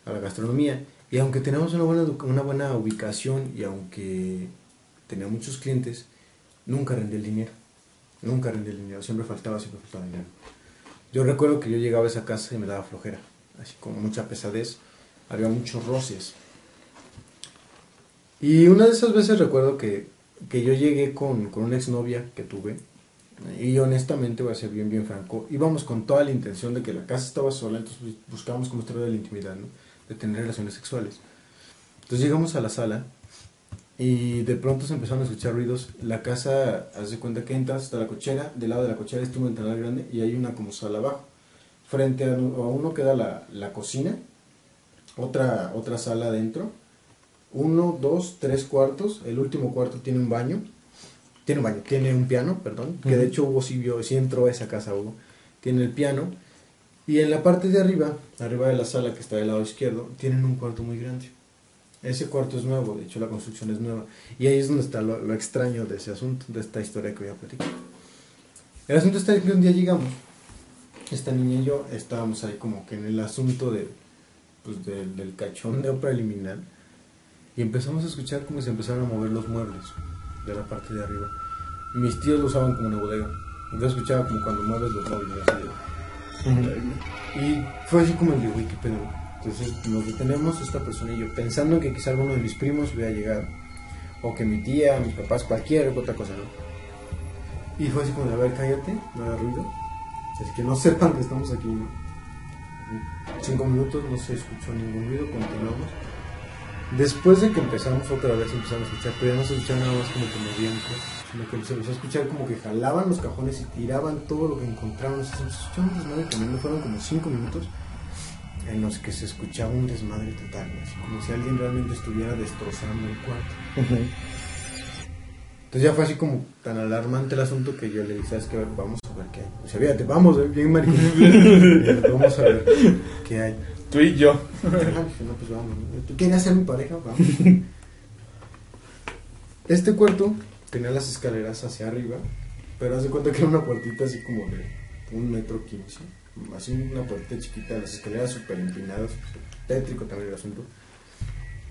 a la gastronomía. Y aunque teníamos una buena, una buena ubicación y aunque tenía muchos clientes, nunca rendía el dinero. Nunca rendía el dinero, siempre faltaba, siempre faltaba dinero. Yo recuerdo que yo llegaba a esa casa y me daba flojera, así como mucha pesadez, había muchos roces. Y una de esas veces recuerdo que, que yo llegué con, con una exnovia que tuve, y honestamente voy a ser bien, bien franco, íbamos con toda la intención de que la casa estaba sola, entonces buscábamos como de la intimidad, ¿no? de tener relaciones sexuales. Entonces llegamos a la sala y de pronto se empezaron a escuchar ruidos. La casa, haz de cuenta que entras hasta la cochera, del lado de la cochera está un ventanal grande y hay una como sala abajo. Frente a, a uno queda la, la cocina, otra, otra sala adentro, uno, dos, tres cuartos. El último cuarto tiene un baño. Tiene un baño, tiene un piano, perdón. Que de hecho Hugo sí, vio, sí entró a esa casa, Hugo. Tiene el piano. Y en la parte de arriba, arriba de la sala que está del lado izquierdo, tienen un cuarto muy grande. Ese cuarto es nuevo, de hecho la construcción es nueva. Y ahí es donde está lo, lo extraño de ese asunto, de esta historia que voy a platicar. El asunto está en que un día llegamos, esta niña y yo estábamos ahí como que en el asunto de, pues, del, del cachondeo preliminar. Y empezamos a escuchar como se empezaron a mover los muebles de la parte de arriba. Mis tíos lo usaban como una bodega. Entonces escuchaba como cuando mueves los muebles. así de- y fue así como el de, güey, qué pedo. Entonces nos detenemos, esta persona y yo, pensando que quizá alguno de mis primos hubiera llegado. O que mi tía, mis papás, cualquier otra cosa, ¿no? Y fue así como a ver, cállate, no haga ruido. Así que no sepan que estamos aquí, ¿no? Cinco minutos, no se escuchó ningún ruido, continuamos. Después de que empezamos otra vez, empezamos a escuchar, pero ya no se escuchaba nada más como que movían cosas, sino que se empezó a escuchar como que jalaban los cajones y tiraban todo lo que encontraban. Se escuchó fueron como cinco minutos. En los que se escuchaba un desmadre total, así como si alguien realmente estuviera destrozando el cuarto. Entonces ya fue así como tan alarmante el asunto que yo le dije, ¿sabes qué? Vamos a ver qué hay. O sea, fíjate, vamos, eh, bien maricón. vamos a ver qué hay.
Tú y yo.
Ah, no, pues vamos. ¿Tú quieres ser mi pareja? Vamos. Este cuarto tenía las escaleras hacia arriba, pero haz de cuenta que era una puertita así como de un metro quince. Así una puertita chiquita, las escaleras súper empinadas, tétrico también el asunto.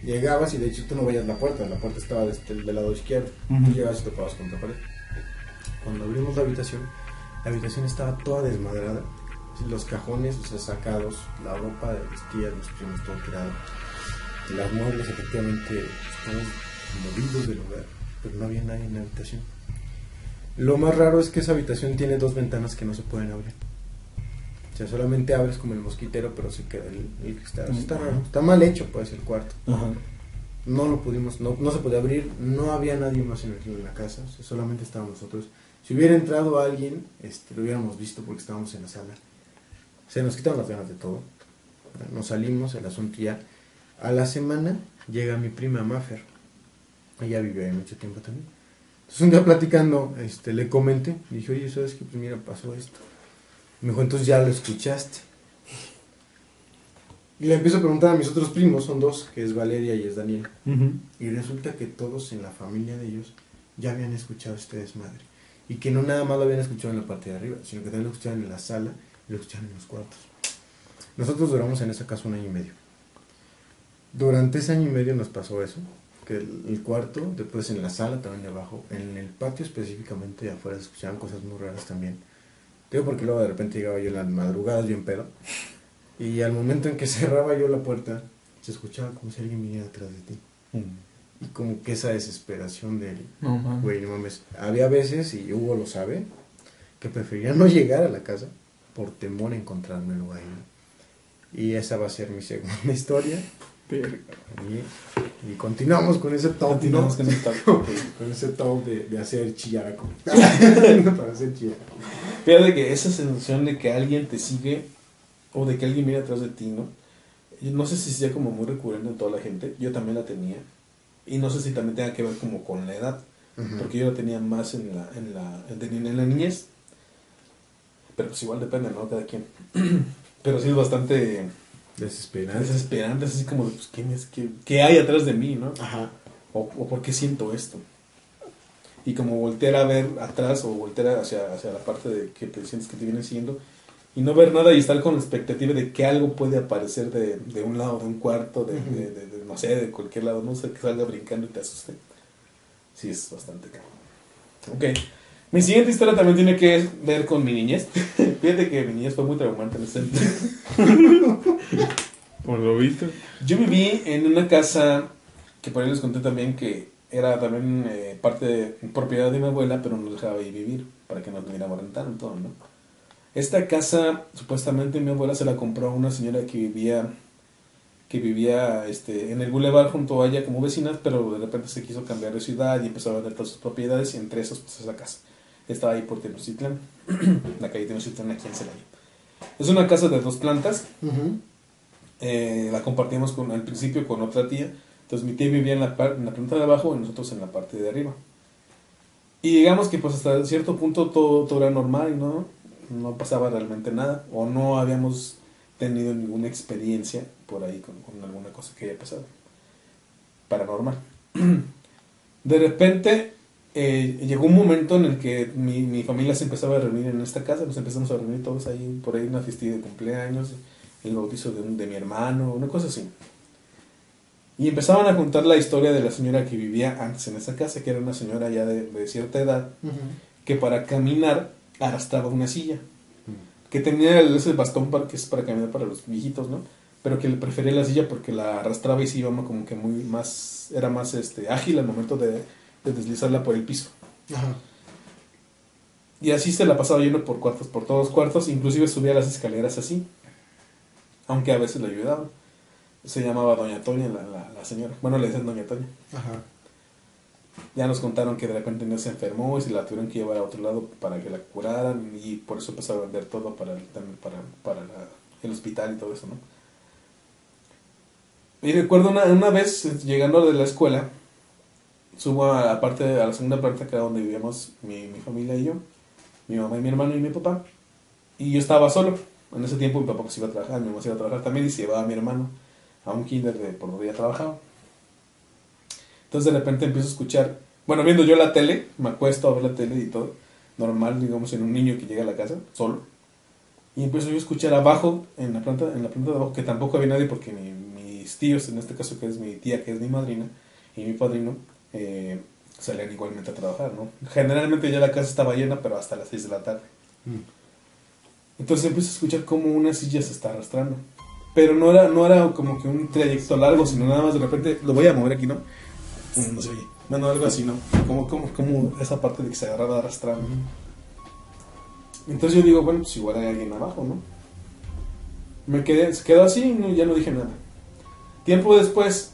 Llegabas y de hecho tú no veías la puerta, la puerta estaba de este- del lado izquierdo.
Ujú.
Tú llegabas y topabas contra pared. Cuando abrimos la habitación, la habitación estaba toda desmadrada. Los cajones, o sea, sacados, la ropa de mis tías, mis primos, todo tirado. Las muebles efectivamente estaban movidos del lugar, pero no había nadie en la habitación. Lo más raro es que esa habitación tiene dos ventanas que no se pueden abrir. O sea, solamente abres como el mosquitero, pero se queda el, el cristal. Está raro, está mal hecho pues el cuarto.
Ajá.
No lo pudimos, no, no se podía abrir, no había nadie más en, el- en la casa, o sea, solamente estábamos nosotros. Si hubiera entrado alguien, este, lo hubiéramos visto porque estábamos en la sala. Se nos quitaron las ganas de todo. Nos salimos, el asunto ya. A la semana llega mi prima Maffer. Ella vivió ahí mucho tiempo también. Entonces un día platicando, este, le comenté, dije, oye, ¿sabes qué? Pues mira, pasó esto. Me dijo, entonces ya lo escuchaste. Y le empiezo a preguntar a mis otros primos, son dos, que es Valeria y es Daniel. Y resulta que todos en la familia de ellos ya habían escuchado este desmadre. Y que no nada más lo habían escuchado en la parte de arriba, sino que también lo escuchaban en la sala y lo escuchaban en los cuartos. Nosotros duramos en esa casa un año y medio. Durante ese año y medio nos pasó eso, que el, el cuarto, después en la sala también de abajo, en el patio específicamente de afuera se escuchaban cosas muy raras también. Digo porque luego de repente llegaba yo en las madrugadas bien pedo. Y al momento en que cerraba yo la puerta, se escuchaba como si alguien viniera atrás de ti. Y como que esa desesperación de,
No mames.
güey, no mames. Había veces, y Hugo lo sabe, que prefería no llegar a la casa por temor a encontrármelo ahí. Y esa va a ser mi segunda historia.
Verga.
Y, y continuamos con ese top,
Continuamos
¿no?
con el top.
con ese top de, de hacer chillaco. Para hacer chillaco.
Fíjate que esa sensación de que alguien te sigue o de que alguien viene atrás de ti, ¿no? Yo no sé si sea como muy recurrente en toda la gente. Yo también la tenía. Y no sé si también tenga que ver como con la edad. Porque yo la tenía más en la, en la, en la niñez. Pero pues igual depende, ¿no? Cada quien. Pero sí es bastante
Desesperante.
desesperante. Es así como, de, pues, ¿qué, me- qué- qué hay atrás de mí, no?
Ajá.
o, o por qué siento esto. Y como voltear a ver atrás o voltear hacia, hacia la parte de que te sientes que te vienen siguiendo y no ver nada y estar con la expectativa de que algo puede aparecer de, de un lado, de un cuarto, de,
Ujú.
de- de- de, no sé, de cualquier lado, no sé, que salga brincando y te asuste. Sí, es bastante caro. Ok. Mi siguiente historia también tiene que ver con mi niñez. Fíjate que mi niñez fue muy traumante en ese.
Por lo visto.
Yo viví en una casa que por ahí les conté también que era también eh, parte de propiedad de mi abuela, pero nos dejaba ahí vivir para que nos viniéramos a rentar y todo, ¿no? Esta casa, supuestamente mi abuela se la compró a una señora que vivía que vivía este, en el bulevar junto a ella como vecinas, pero de repente se quiso cambiar de ciudad y empezó a vender todas sus propiedades y entre esas pues esa casa. Estaba ahí por Tenochtitlán, la calle Tenochtitlán aquí en Celaya. Es una casa de dos plantas, eh, la compartíamos con, al principio con otra tía. Entonces mi tía vivía en la, par- en la planta de abajo y nosotros en la parte de arriba. Y digamos que pues hasta cierto punto todo, todo era normal no, no pasaba realmente nada. O no habíamos tenido ninguna experiencia por ahí con, con alguna cosa que haya pasado. Paranormal. De repente eh, llegó un momento en el que mi, mi familia se empezaba a reunir en esta casa, nos empezamos a reunir todos ahí, por ahí una fiestilla de cumpleaños, el bautizo de, un- de mi hermano, una cosa así. Y empezaban a contar la historia de la señora que vivía antes en esa casa, que era una señora ya de, de cierta edad,
Ujú.
que para caminar arrastraba una silla, que tenía ese bastón para, que es para caminar para los viejitos, ¿no? Pero que le prefería la silla porque la arrastraba y se iba como que muy más, era más este, ágil al momento de, de deslizarla por el piso.
Ajá.
Y así se la pasaba yendo por cuartos, por todos cuartos, inclusive subía las escaleras así, aunque a veces le ayudaban. Se llamaba Doña Toña la, la, la señora. Bueno, le decían Doña Toña.
Ajá.
Ya nos contaron que de repente no se enfermó y se la tuvieron que llevar a otro lado para que la curaran y por eso empezó a vender todo para el, para, para la- el hospital y todo eso, ¿no? Y recuerdo una, una vez llegando de la escuela, subo a la a la segunda planta que era donde vivíamos mi, mi familia y yo, mi mamá y mi hermano y mi papá. Y yo estaba solo. En ese tiempo mi papá pues iba a trabajar, mi mamá se iba a trabajar también y se llevaba a mi hermano a un kinder de por donde ella trabajaba. Entonces de repente empiezo a escuchar, bueno, viendo yo la tele, me acuesto a ver la tele y todo, normal, digamos, en un niño que llega a la casa, solo. Y empiezo yo a escuchar abajo, en la planta, en la planta de abajo, que tampoco había nadie porque mi- mis tíos, en este caso que es mi tía, que es mi madrina, y mi padrino, eh, salían igualmente a trabajar, ¿no? Generalmente ya la casa estaba llena, pero hasta las 6 de la tarde. Entonces empiezo a escuchar como una silla se está arrastrando. Pero no era, no era como que un trayecto largo, sino nada más de repente, lo voy a mover aquí, ¿no? Mm, No se oye. Bueno, algo así, ¿no? Como, como, como esa parte de que se agarraba arrastrando. Entonces yo digo, bueno, pues igual hay alguien abajo, ¿no? Me quedé, se quedó así y ya no dije nada. Tiempo después,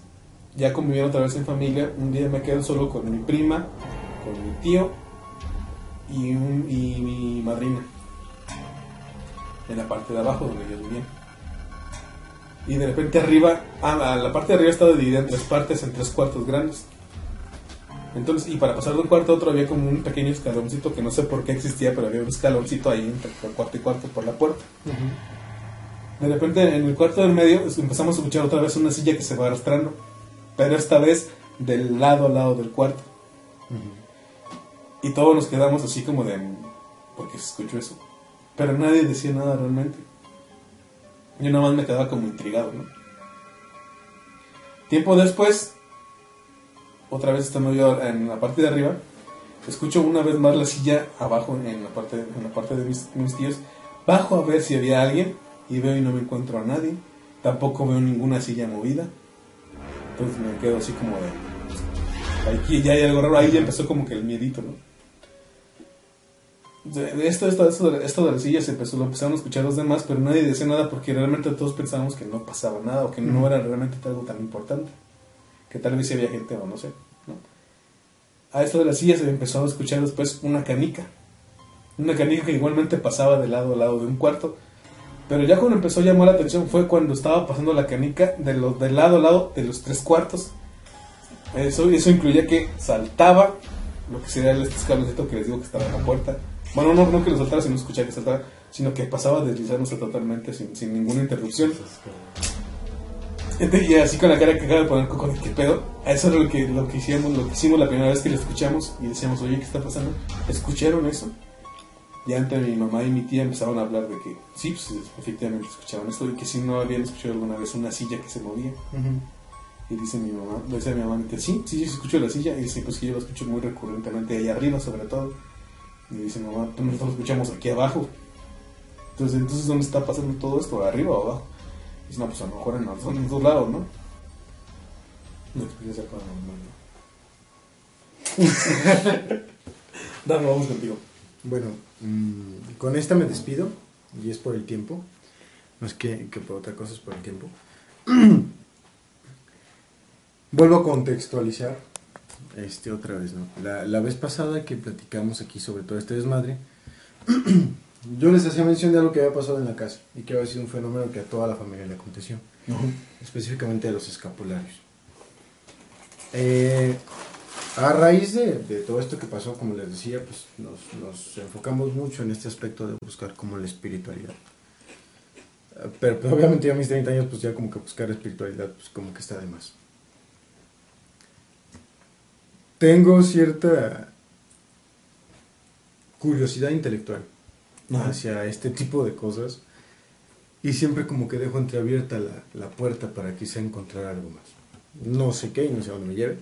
ya conviviendo otra vez en familia, un día me quedo solo con mi prima, con mi tío y, un- y mi madrina. En la parte de abajo donde ellos vivían. Y de repente arriba, ah, la parte de arriba estaba dividida en tres partes, en tres cuartos grandes. Entonces, y para pasar de un cuarto a otro había como un pequeño escaloncito que no sé por qué existía, pero había un escaloncito ahí entre cuarto y cuarto por la puerta. De repente en el cuarto del medio es- empezamos a escuchar otra vez una silla que se va arrastrando, pero esta vez del lado a lado del cuarto. Y todos nos quedamos así como de... ¿Por qué se escuchó eso? Pero nadie decía nada realmente. Yo nada más me quedaba como intrigado, ¿no? Tiempo después, otra vez estando yo en la parte de arriba, escucho una vez más la silla abajo en la parte, en la parte de mis, mis tíos. Bajo a ver si había alguien y veo y no me encuentro a nadie. Tampoco veo ninguna silla movida. Entonces me quedo así como de... Aquí ya hay algo raro. Ahí ya empezó como que el miedito, ¿no? Esto, esto, esto, de- esto de las sillas empezó, lo empezaron a escuchar los demás, pero nadie decía nada porque realmente todos pensábamos que no pasaba nada o que no era realmente algo tan importante. Que tal vez si había gente o no sé. ¿no? A esto de las sillas se empezó a escuchar después una canica. Una canica que igualmente pasaba de lado a lado de un cuarto. Pero ya cuando empezó a llamar la atención fue cuando estaba pasando la canica de, los de lado a lado de los tres cuartos. Eso, eso incluía que saltaba lo que sería este escaloncito que les digo que estaba en la puerta. Bueno, no, no que lo saltara, sino escuchar que saltara, sino que pasaba deslizándose totalmente sin, sin ninguna interrupción. Entonces, y así con la cara que acaba de poner Coco qué pedo. Eso era lo que, lo que hicimos, lo que hicimos la primera vez que lo escuchamos y decíamos, oye, ¿qué está pasando? ¿Escucharon eso? Ya entre mi mamá y mi tía empezaron a hablar de que sí, pues efectivamente escuchaban esto y que si no habían escuchado alguna vez una silla que se movía. Y dice mi mamá, le dice a mi mamá que sí, sí, sí, se escuchó la silla. Y dice, pues que yo la escucho muy recurrentemente ahí arriba, sobre todo. Y dice mamá, pues nosotros lo escuchamos aquí abajo. Entonces, entonces ¿dónde está pasando todo esto? ¿Arriba o abajo? Y dice, no, pues a lo mejor en los, en dos lados, ¿no? Una experiencia paranormal. Dame, vamos contigo.
Bueno, mm, con esta me despido y es por el tiempo. No es que, que por otra cosa, es por el tiempo. Vuelvo a contextualizar este otra vez, ¿no? La, la vez pasada que platicamos aquí sobre todo este desmadre, yo les hacía mención de algo que había pasado en la casa y que había sido un fenómeno que a toda la familia le aconteció, específicamente a los escapularios. Eh, a raíz de, de todo esto que pasó, como les decía, pues nos, nos enfocamos mucho en este aspecto de buscar como la espiritualidad. Pero pues, obviamente ya a mis 30 años, pues ya como que buscar espiritualidad, pues como que está de más. Tengo cierta curiosidad intelectual
Ajá.
hacia este tipo de cosas y siempre como que dejo entreabierta la, la puerta para quizá encontrar algo más. No sé qué y no sé a dónde me lleve,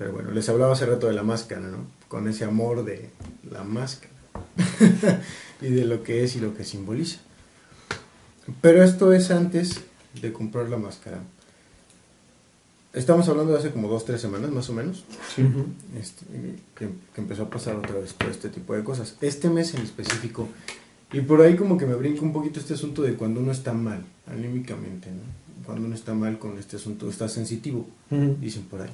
pero bueno, les hablaba hace rato de la máscara, ¿no? Con ese amor de la máscara y de lo que es y lo que simboliza. Pero esto es antes de comprar la máscara. Estamos hablando de hace como dos, tres semanas más o menos este, que, que empezó a pasar otra vez todo este tipo de cosas. Este mes en específico, y por ahí como que me brinca un poquito este asunto de cuando uno está mal, anímicamente, ¿no? Cuando uno está mal con este asunto, está sensitivo, dicen por ahí.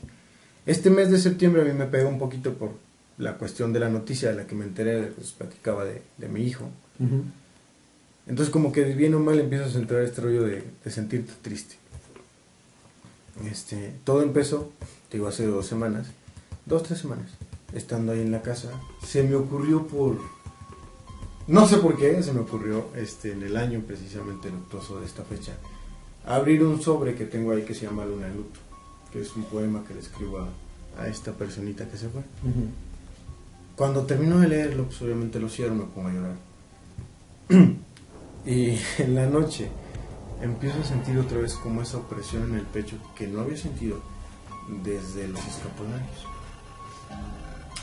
Este mes de septiembre a mí me pega un poquito por la cuestión de la noticia de la que me enteré, pues platicaba de, de mi hijo. Entonces como que bien o mal empiezas a entrar este rollo de, de sentirte triste. Este, todo empezó, te digo, hace dos semanas, dos, tres semanas, estando ahí en la casa, se me ocurrió por, no sé por qué, se me ocurrió este, en el año precisamente luctuoso de esta fecha, abrir un sobre que tengo ahí que se llama Luna de Luto, que es un poema que le escribo a, a esta personita que se fue. Cuando termino de leerlo, pues obviamente lo cierro, me pongo a llorar. y en la noche empiezo a sentir otra vez como esa opresión en el pecho que no había sentido desde los escapularios.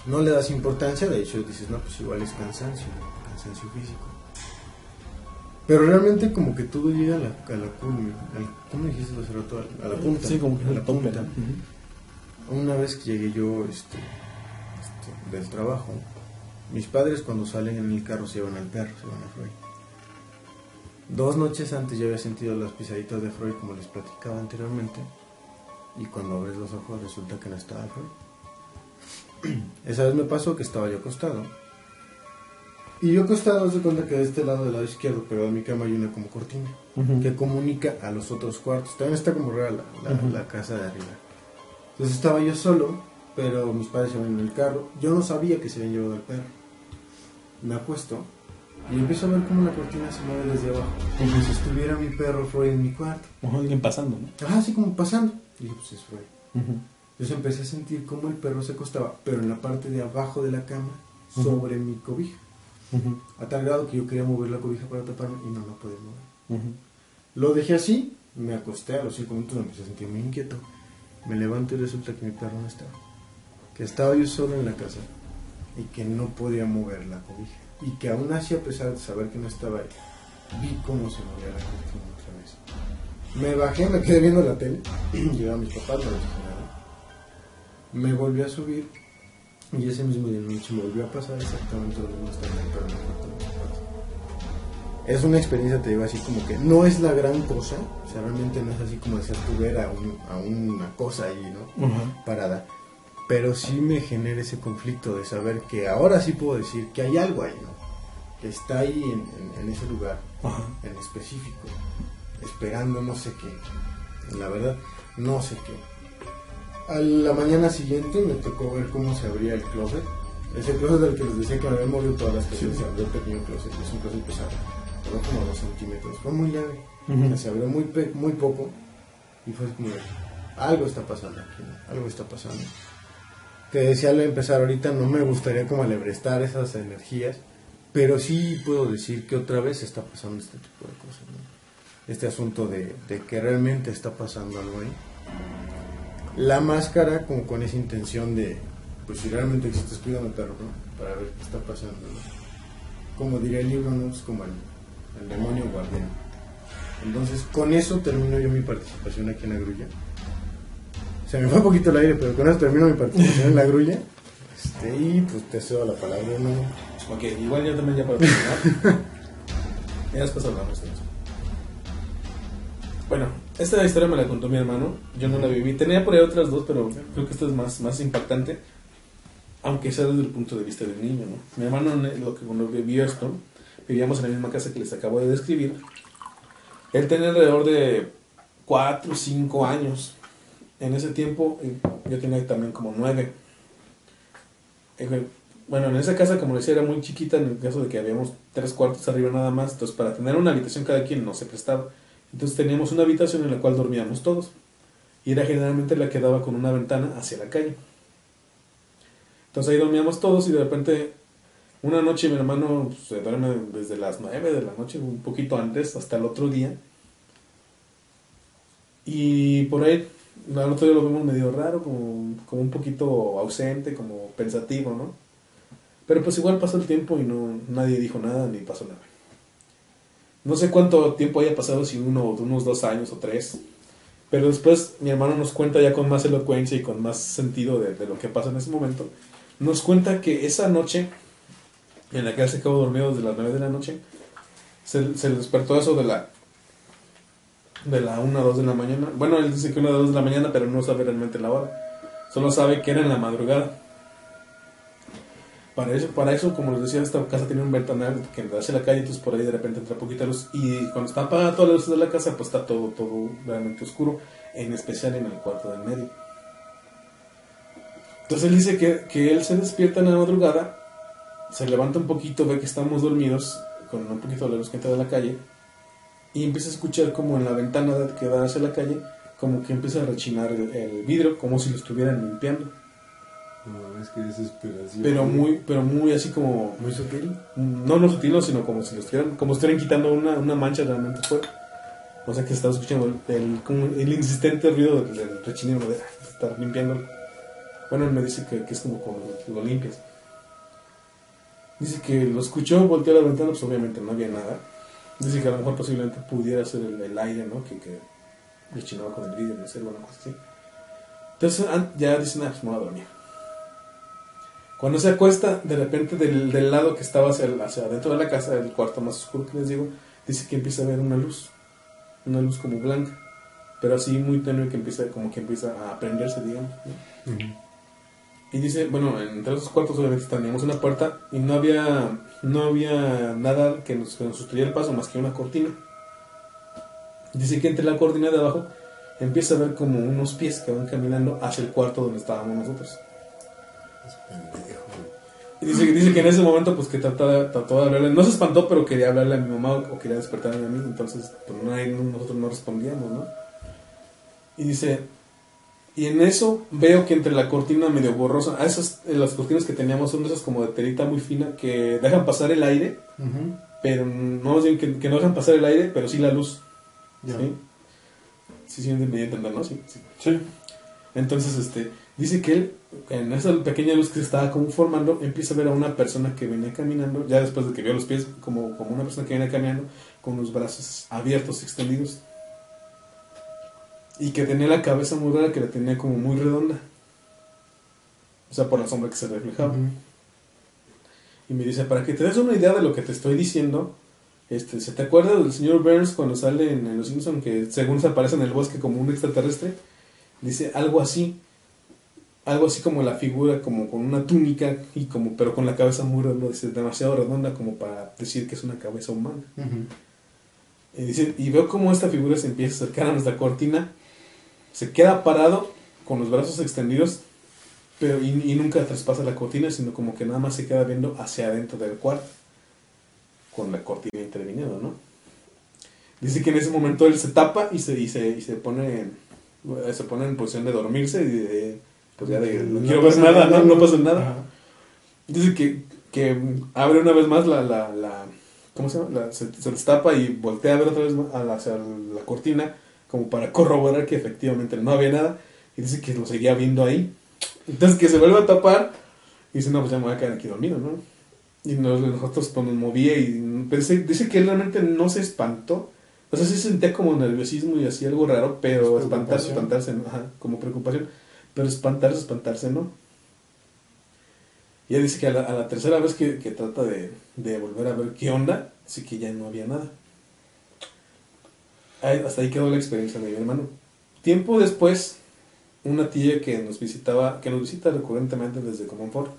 No le das importancia, de hecho dices, no, pues igual es cansancio, cansancio físico. Pero realmente como que todo llega a la, a la ¿cómo dijiste hace rato? A la punta.
Sí, como que
a la punta. Una vez que llegué yo este, este, del trabajo, mis padres cuando salen en el carro se llevan al perro, se van a Freud. Dos noches antes ya había sentido las pisaditas de Freud como les platicaba anteriormente y cuando abres los ojos resulta que no estaba Freud. Esa vez me pasó que estaba yo acostado. Y yo acostado, se cuenta que de este lado del lado izquierdo, pero a mi cama hay una como cortina que comunica a los otros cuartos. También está como rara la, la- casa de arriba. Entonces estaba yo solo, pero mis padres se van en el carro. Yo no sabía que se habían llevado al perro. Me acuesto y empiezo a ver como la cortina se mueve desde abajo. Como si estuviera mi perro Freud en mi cuarto.
Ojo, alguien pasando, ¿no?
Ajá, así como pasando. Y dije, pues es Freud. Entonces empecé a sentir como el perro se acostaba, pero en la parte de abajo de la cama, sobre mi cobija.
Ujú.
A tal grado que yo quería mover la cobija para taparme y no la podía mover. Lo dejé así, me acosté a los cinco minutos, me empecé a sentir muy inquieto. Me levanto y resulta que mi perro no estaba. Que estaba yo solo en la casa y que no podía mover la cobija. Y que aún así, a pesar de saber que no estaba ahí, vi cómo se movía la cortina otra vez. Me bajé, me quedé viendo la tele. Llegaron mis papás, dije nada. Me volví a subir y ese mismo día noche me volvió a pasar exactamente lo mismo de mis papás. Es una experiencia, te digo así, como que no es la gran cosa, o sea, realmente no es así como hacer tu ver a, un- a una cosa ahí, ¿no? Parada. Pero sí me genera ese conflicto de saber que ahora sí puedo decir que hay algo ahí, ¿no? Que está ahí en, en- en ese lugar, en específico, esperando no sé qué. La verdad, no sé qué. A la mañana siguiente me tocó ver cómo se abría el closet. Ese closet del que les decía que me había movido todas las cosas,
Sí.
se abrió el pequeño closet, es un closet pesado, pero como dos centímetros, fue muy leve, se abrió muy, pe- muy poco y fue como, algo está pasando aquí, ¿no? algo está pasando. Te decía al empezar ahorita, no me gustaría como alebrestar esas energías, pero sí puedo decir que otra vez está pasando este tipo de cosas, ¿no? Este asunto de, de que realmente está pasando algo ahí. La máscara como con esa intención de, pues si realmente existes, perro, ¿no? Para ver qué está pasando, ¿no? Como diría el libro, ¿no? Es como el, el demonio guardián. Entonces, con eso termino yo mi participación aquí en la grulla. Se me fue un poquito el aire, pero con eso termino mi participación en la grulla. Este, y pues te cedo la palabra, ¿no?
Ok, igual yo también ya para terminar. ya después hablamos de eso. Bueno, esta historia me la contó mi hermano. Yo no la viví. Tenía por ahí otras dos, pero creo que esta es más, más impactante. Aunque sea desde el punto de vista del niño, ¿no? Mi hermano, lo que cuando vivió esto, vivíamos en la misma casa que les acabo de describir. Él tenía alrededor de 4 o 5 años. En ese tiempo, eh, yo tenía también como 9. Eh, Bueno, en esa casa, como decía, era muy chiquita en el caso de que habíamos tres cuartos arriba nada más. Entonces, para tener una habitación cada quien no se prestaba. Entonces, teníamos una habitación en la cual dormíamos todos. Y era generalmente la que daba con una ventana hacia la calle. Entonces, ahí dormíamos todos y de repente, una noche mi hermano pues, se duerme desde las 9 de la noche, un poquito antes, hasta el otro día. Y por ahí, al otro día lo vemos medio raro, como, como un poquito ausente, como pensativo, ¿no? Pero pues igual pasó el tiempo y no nadie dijo nada ni pasó nada. No sé cuánto tiempo haya pasado, si uno, unos dos años o tres. Pero después mi hermano nos cuenta ya con más elocuencia y con más sentido de, lo que pasa en ese momento. Nos cuenta que esa noche, en la que él se quedó dormido desde las 9 de la noche, se, se despertó eso de la de la 1 a 2 de la mañana. Bueno, él dice que 1 a 2 de la mañana, pero no sabe realmente la hora. Solo sabe que era en la madrugada. Para eso, para eso, como les decía, esta casa tiene un ventanal que da hacia la calle, entonces por ahí de repente entra poquita luz. Y cuando está apagada todas las luces de la casa, pues está todo, todo realmente oscuro. en especial en el cuarto del medio. Entonces él dice que, que él se despierta en la madrugada, se levanta un poquito, ve que estamos dormidos, con un poquito de la luz que entra de la calle, y empieza a escuchar como en la ventana que da hacia la calle, como que empieza a rechinar el vidrio, como si lo estuvieran limpiando.
No, es que desesperación.
Pero muy, pero muy así como
Muy sutil.
no no sutil, sino como si lo estuvieran, como si estuvieran quitando una, una mancha realmente fuerte. O sea que estaba escuchando el, el, como el insistente ruido del, del rechinido de ah, estar limpiando. Bueno, él me dice que, que es como cuando lo limpias. Dice que lo escuchó, volteó a la ventana, pues obviamente no había nada. Dice que a lo mejor posiblemente pudiera ser el, el aire, ¿no? Que, que rechinaba con el vidrio, no sé, alguna cosa así. Entonces an- ya dicen, ah, pues me voy a dormir. Cuando se acuesta, de repente del, del lado que estaba hacia, hacia adentro de la casa, el cuarto más oscuro que les digo, dice que empieza a ver una luz, una luz como blanca, pero así muy tenue que empieza, como que empieza a prenderse, digamos. ¿no? Y dice, bueno, entre esos cuartos obviamente teníamos una puerta y no había, no había nada que nos, que nos obstruyera el paso más que una cortina. Dice que entre la cortina de abajo empieza a ver como unos pies que van caminando hacia el cuarto donde estábamos nosotros. Y dice, dice que en ese momento, pues que trató de hablarle, no se espantó, pero quería hablarle a mi mamá o, quería despertarme a mí, entonces pues, no, nosotros no respondíamos, ¿no? Y dice, y en eso veo que entre la cortina medio borrosa, a esas, las cortinas que teníamos son de esas como de telita muy fina que dejan pasar el aire, pero no, que, que no dejan pasar el aire, pero sí la luz.
Ya.
¿Sí? Sí, sí, me entender, ¿no? Sí, sí.
Sí.
Entonces, este, dice que él, en esa pequeña luz que se estaba como formando, empieza a ver a una persona que venía caminando, ya después de que vio los pies, como, como una persona que venía caminando, con los brazos abiertos, extendidos. Y que tenía la cabeza muy rara, que la tenía como muy redonda. O sea, por la sombra que se reflejaba. Y me dice, para que te des una idea de lo que te estoy diciendo, este, ¿se te acuerda del señor Burns cuando sale en, en Los Simpson que según se aparece en el bosque como un extraterrestre? Dice algo así, algo así como la figura, como con una túnica, y como, pero con la cabeza muy redonda, demasiado redonda como para decir que es una cabeza humana.
Ujú.
Y dice, y veo cómo esta figura se empieza a acercar a nuestra cortina, se queda parado con los brazos extendidos, pero y, y nunca traspasa la cortina, sino como que nada más se queda viendo hacia adentro del cuarto, con la cortina interviniendo, ¿no? Dice que en ese momento él se tapa y se, y se, y se pone se pone en posición de dormirse y de, pues ya de, no,
No
quiero ver nada,
nada,
no, no pasa nada.
Ajá.
Dice que, que abre una vez más la, la, la ¿cómo se llama? La- se, se destapa y voltea a ver otra vez a la, hacia la cortina como para corroborar que efectivamente no había nada y dice que lo seguía viendo ahí. Entonces que se vuelve a tapar y dice, no, pues ya me voy a quedar aquí dormido, ¿no? Y nos- nosotros pues, nos movía y pero dice, que él realmente no se espantó. O sea, sí sentía como nerviosismo y así algo raro, pero
Es
espantarse, espantarse, ¿no? Ajá, como preocupación. Pero espantarse, espantarse, ¿no? Y ella dice que a la, a la tercera vez que, que trata de, de volver a ver qué onda, dice que ya no había nada. Hasta ahí quedó la experiencia de mi hermano. Tiempo después, una tía que nos visitaba, que nos visita recurrentemente desde Comonfort,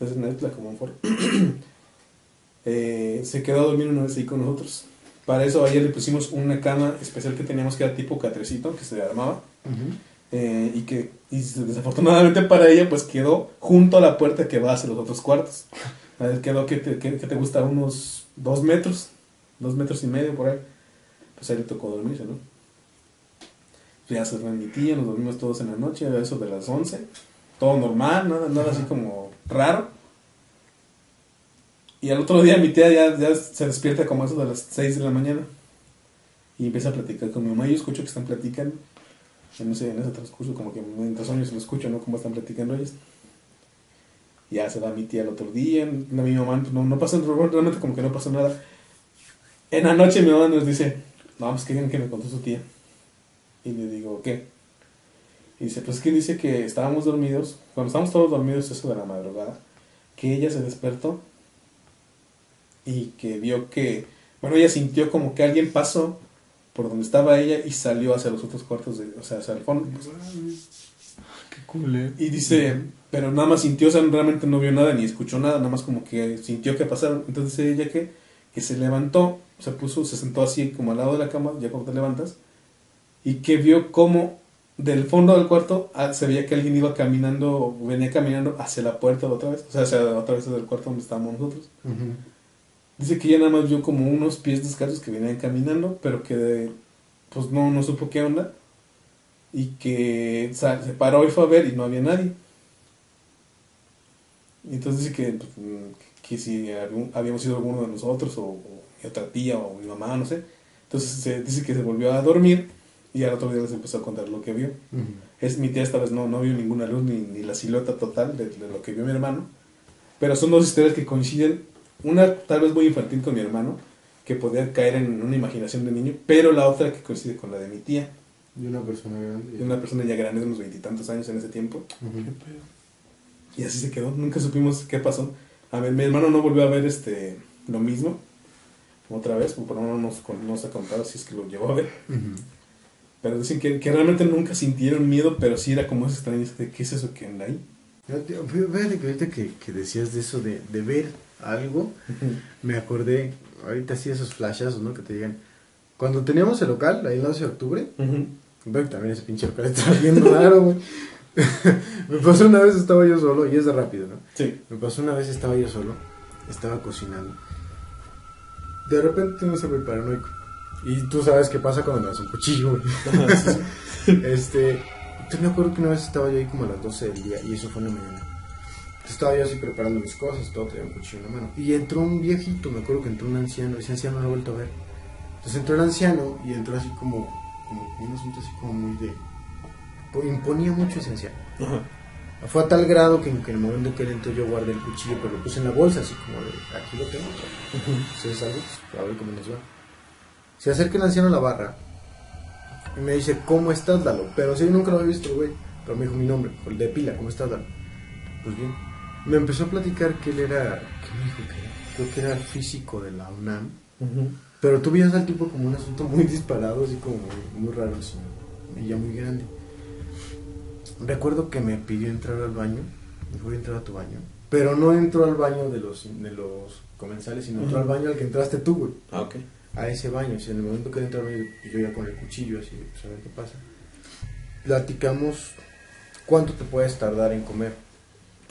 desde Netflix Comonfort, eh, se quedó a dormir una vez ahí con nosotros. Para eso ayer le pusimos una cama especial que teníamos que era tipo catrecito, que se armaba.
Ujú.
Eh, y que y desafortunadamente para ella pues quedó junto a la puerta que va hacia los otros cuartos. Quedó que te, que, que te gusta unos dos metros, dos metros y medio por ahí. Pues ahí le tocó dormirse, ¿no? Pues ya se fue mi tía, nos dormimos todos en la noche, a eso de las 11. Todo normal, nada, nada así como raro. Y al otro día mi tía ya, ya se despierta como a eso de las 6 de la mañana. Y empieza a platicar con mi mamá yo escucho que están platicando en ese, en ese transcurso, como que mientras sueños lo escucho, ¿no? Cómo están platicando ellos. Ya se va mi tía el otro día, no, mi mamá, pues, no, no pasa, realmente como que no pasa nada. En la noche mi mamá nos dice, no, pues que que me contó su tía. Y le digo, ¿qué? Y dice, pues que dice que estábamos dormidos, cuando estábamos todos dormidos, eso de la madrugada, que ella se despertó y que vio que, bueno, ella sintió como que alguien pasó por donde estaba ella y salió hacia los otros cuartos, de, o sea, hacia el fondo.
Qué cool, eh.
Y dice, pero nada más sintió, o sea, realmente no vio nada ni escuchó nada, nada más como que sintió que pasaron. Entonces ella que, que se levantó, se puso, se sentó así como al lado de la cama, ya cuando te levantas, y que vio cómo del fondo del cuarto ah, se veía que alguien iba caminando, venía caminando hacia la puerta otra vez, o sea, hacia otra vez del cuarto donde estábamos nosotros. Dice que ella nada más vio como unos pies descalzos que venían caminando, pero que pues no, no supo qué onda. Y que se paró y fue a ver y no había nadie. Y entonces dice que, pues, mm, que si algún- habíamos sido alguno de nosotros, o, o mi otra tía, o mi mamá, no sé. Entonces se, dice que se volvió a dormir y al otro día les empezó a contar lo que vio. Es, mi tía esta vez no, no vio ninguna luz ni, ni la silueta total de, de lo que vio mi hermano. Pero son dos historias que coinciden. Una tal vez muy infantil con mi hermano, que podía caer en una imaginación de niño, pero la otra que coincide con la de mi tía,
Y una persona grande.
de una persona ya grande de unos veintitantos años en ese tiempo. Y así se quedó, nunca supimos qué pasó. A ver, mi hermano no volvió a ver este lo mismo otra vez, por no nos, con- nos ha contado si es que lo llevó a ver. Pero dicen que, que realmente nunca sintieron miedo, pero sí era como ese extraño de qué es eso que anda ahí.
Fíjate fíjate que ahorita que, que decías de eso de, de ver algo, me acordé, ahorita sí esos flashazos, ¿no? Que te llegan. Cuando teníamos el local, ahí el 11 de octubre, que también ese pinche local estaba bien raro, güey. me pasó una vez, estaba yo solo, y es de rápido, ¿no?
Sí.
Me pasó una vez, estaba yo solo, estaba cocinando. De repente ese güey paranoico. Y tú sabes qué pasa cuando me das un cuchillo, güey. Este, entonces me acuerdo que una vez estaba yo ahí como a las 12 del día y eso fue en la mañana. Entonces estaba yo así preparando mis cosas, todo, traía un cuchillo en la mano. Y entró un viejito, me acuerdo que entró un anciano, ese anciano no lo he vuelto a ver. Entonces entró el anciano y entró así como, como un asunto así como muy de... pues, imponía mucho ese anciano.
Ajá.
Fue a tal grado que en, el momento que él entró yo guardé el cuchillo, pero lo puse en la bolsa, así como de, aquí lo tengo. Si es algo, pues, a ver cómo nos va. Se acerca el anciano a la barra y me dice, ¿cómo estás, Lalo? Pero si yo nunca lo había visto, güey. Pero me dijo mi nombre, el de pila, ¿cómo estás, Lalo? Pues bien. Me empezó a platicar que él era, ¿qué me dijo que? Creo que era físico de la UNAM. Pero tú veías al tipo como un asunto muy disparado, así como muy, muy raro, así, y ya muy grande. Recuerdo que me pidió entrar al baño, me voy a entrar a tu baño. Pero no entró al baño de los, de los comensales, sino entró al baño al que entraste tú, güey.
Ah, ok.
A ese baño, o sea, en el momento que entró al baño, yo ya con el cuchillo, así, pues a ver qué pasa. Platicamos, ¿cuánto te puedes tardar en comer?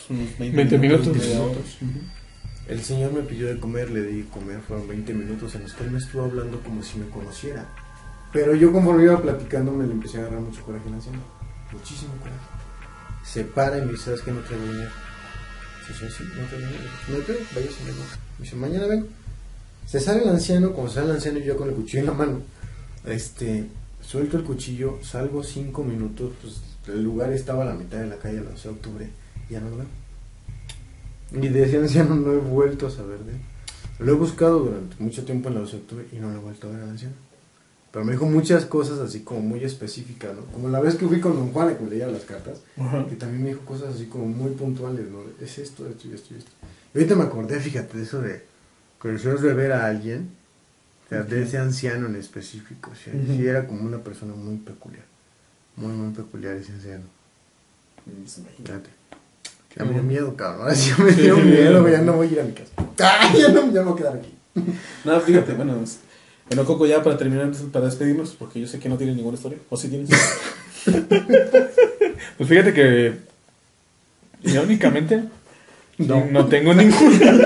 Unos
20 minutos.
media hora. Ujú.
El señor me pidió de comer, le di comer, fueron 20 minutos en los que él me estuvo hablando como si me conociera. Pero yo conforme iba platicando me le empecé a agarrar mucho coraje en la cena. Muchísimo coraje. Se para y me dice, ¿sabes que no traigo dinero? Sí, sí, sí, no traigo dinero. No pedo, vaya sin dinero. Me dice, mañana vengo. Se sale el anciano, como sale el anciano y yo con el cuchillo en la mano. Este, suelto el cuchillo, salgo cinco minutos, pues el lugar estaba a la mitad de la calle, el 11 de octubre, ya no lo veo. Y de ese anciano no he vuelto a saber de él. Lo he buscado durante mucho tiempo en la 12 de octubre y no lo he vuelto a ver al anciano. Pero me dijo muchas cosas así como muy específicas, ¿no? Como la vez que fui con Don Juan que leía las cartas,
Ajá.
que también me dijo cosas así como muy puntuales, ¿no? Es esto, esto y esto y esto. Y ahorita me acordé, fíjate, de eso de que deseas de ver a alguien, o sea, de ese anciano en específico, o sea, sí era como una persona muy peculiar, muy, muy peculiar ese anciano. Fíjate. Ya me dio miedo, cabrón. Sí me dio miedo, güey. Ya no voy a ir a mi casa. ¡Ah! Ya no ya me voy a quedar aquí.
No, fíjate, bueno, es- bueno, Coco, ya para terminar, para despedirnos, porque yo sé que no tienes ninguna historia. ¿O sí tienes?
Pues fíjate que. Irónicamente.
No.
no. tengo ninguna.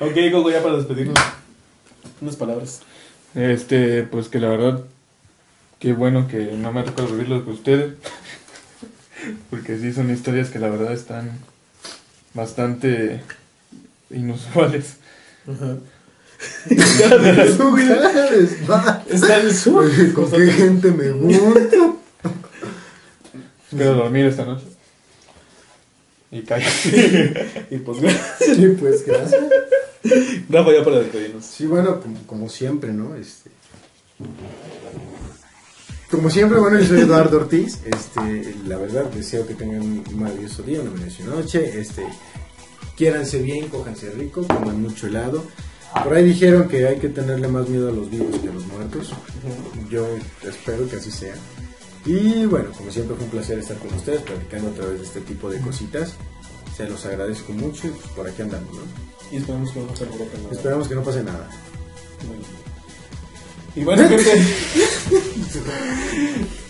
ok, Coco, ya para despedirnos. Unas palabras.
Este, pues que la verdad. Qué bueno que no me ha tocado vivirlo con ustedes. Porque sí son historias que la verdad están bastante inusuales.
Ajá.
¿Sabes? Va.
Está en su.
Oye, ¿Con qué gente me gusta?
Espero dormir esta noche. Y cállate.
Y pues, gracias.
Sí, pues gracias.
Rafa, ya para despedirnos.
Sí, bueno, como, como siempre, ¿no? Este. Como siempre, bueno, yo soy Eduardo Ortiz. Este, la verdad, deseo que tengan un maravilloso día, una maravillosa noche. Este, quiéranse bien, cójanse rico, coman mucho helado. Por ahí dijeron que hay que tenerle más miedo a los vivos que a los muertos. Yo espero que así sea. Y bueno, como siempre fue un placer estar con ustedes platicando a través de este tipo de cositas. Se los agradezco mucho y pues por aquí andamos, ¿no?
Y esperamos que no se alborote nada.
Esperamos que no pase nada.
Y bueno, gente.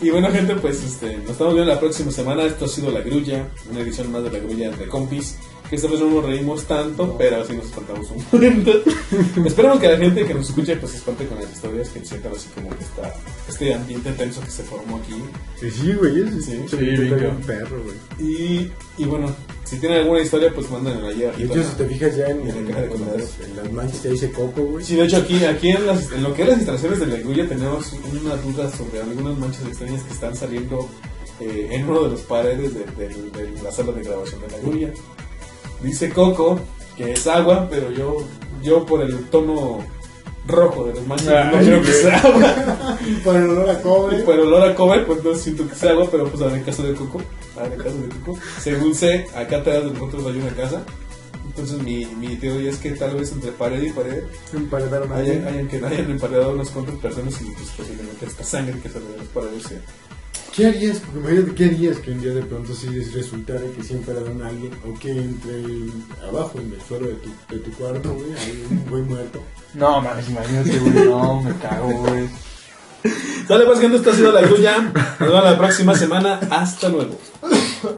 y bueno, gente, pues este, nos estamos viendo la próxima semana. Esto ha sido La Grulla, una edición más de La Grulla de Compis. Que esta vez no nos reímos tanto, pero sí nos espantamos un momento. Esperamos que la gente que nos escuche pues se espante con las historias, que sientan así como que está este ambiente tenso que se formó aquí.
Sí, sí, güey, ese
Sí,
sí, un perro, güey.
Y, y bueno, si tienen alguna historia, pues mándenla
De
arriba.
hecho, si te fijas ya en,
En la
en-
caja de
las, en las manchas te dice coco, güey.
Sí, de hecho aquí, aquí en, las- en lo que es las instalaciones de la Grulla tenemos una duda sobre algunas manchas extrañas que están saliendo eh, en uno de los paredes de, de- de la sala de grabación de la Grulla. Dice Coco que es agua, pero yo, yo por el tono rojo de las manchas no
Ay,
creo que sea agua.
Por el olor a cobre.
Y por el olor a cobre, pues no siento que sea agua, pero pues en el caso de Coco, ah, en el caso de Coco, según sé, acá atrás de nosotros hay una casa. Entonces mi, mi teoría es que tal vez entre pared y pared hayan, hayan, que hayan emparedado unas cuantas personas y pues posiblemente esta sangre que sale de las paredes sea.
¿Qué harías? Porque imagínate, ¿qué harías que un día de pronto sí resultara que siempre era a alguien o que entre el, abajo en el suelo de tu, de tu cuarto, güey, hay un güey muerto?
No, mames, imagínate, güey. No, me cago, güey.
Sale pues gente, esto ha sido la grulla. Nos vemos la próxima semana. Hasta luego.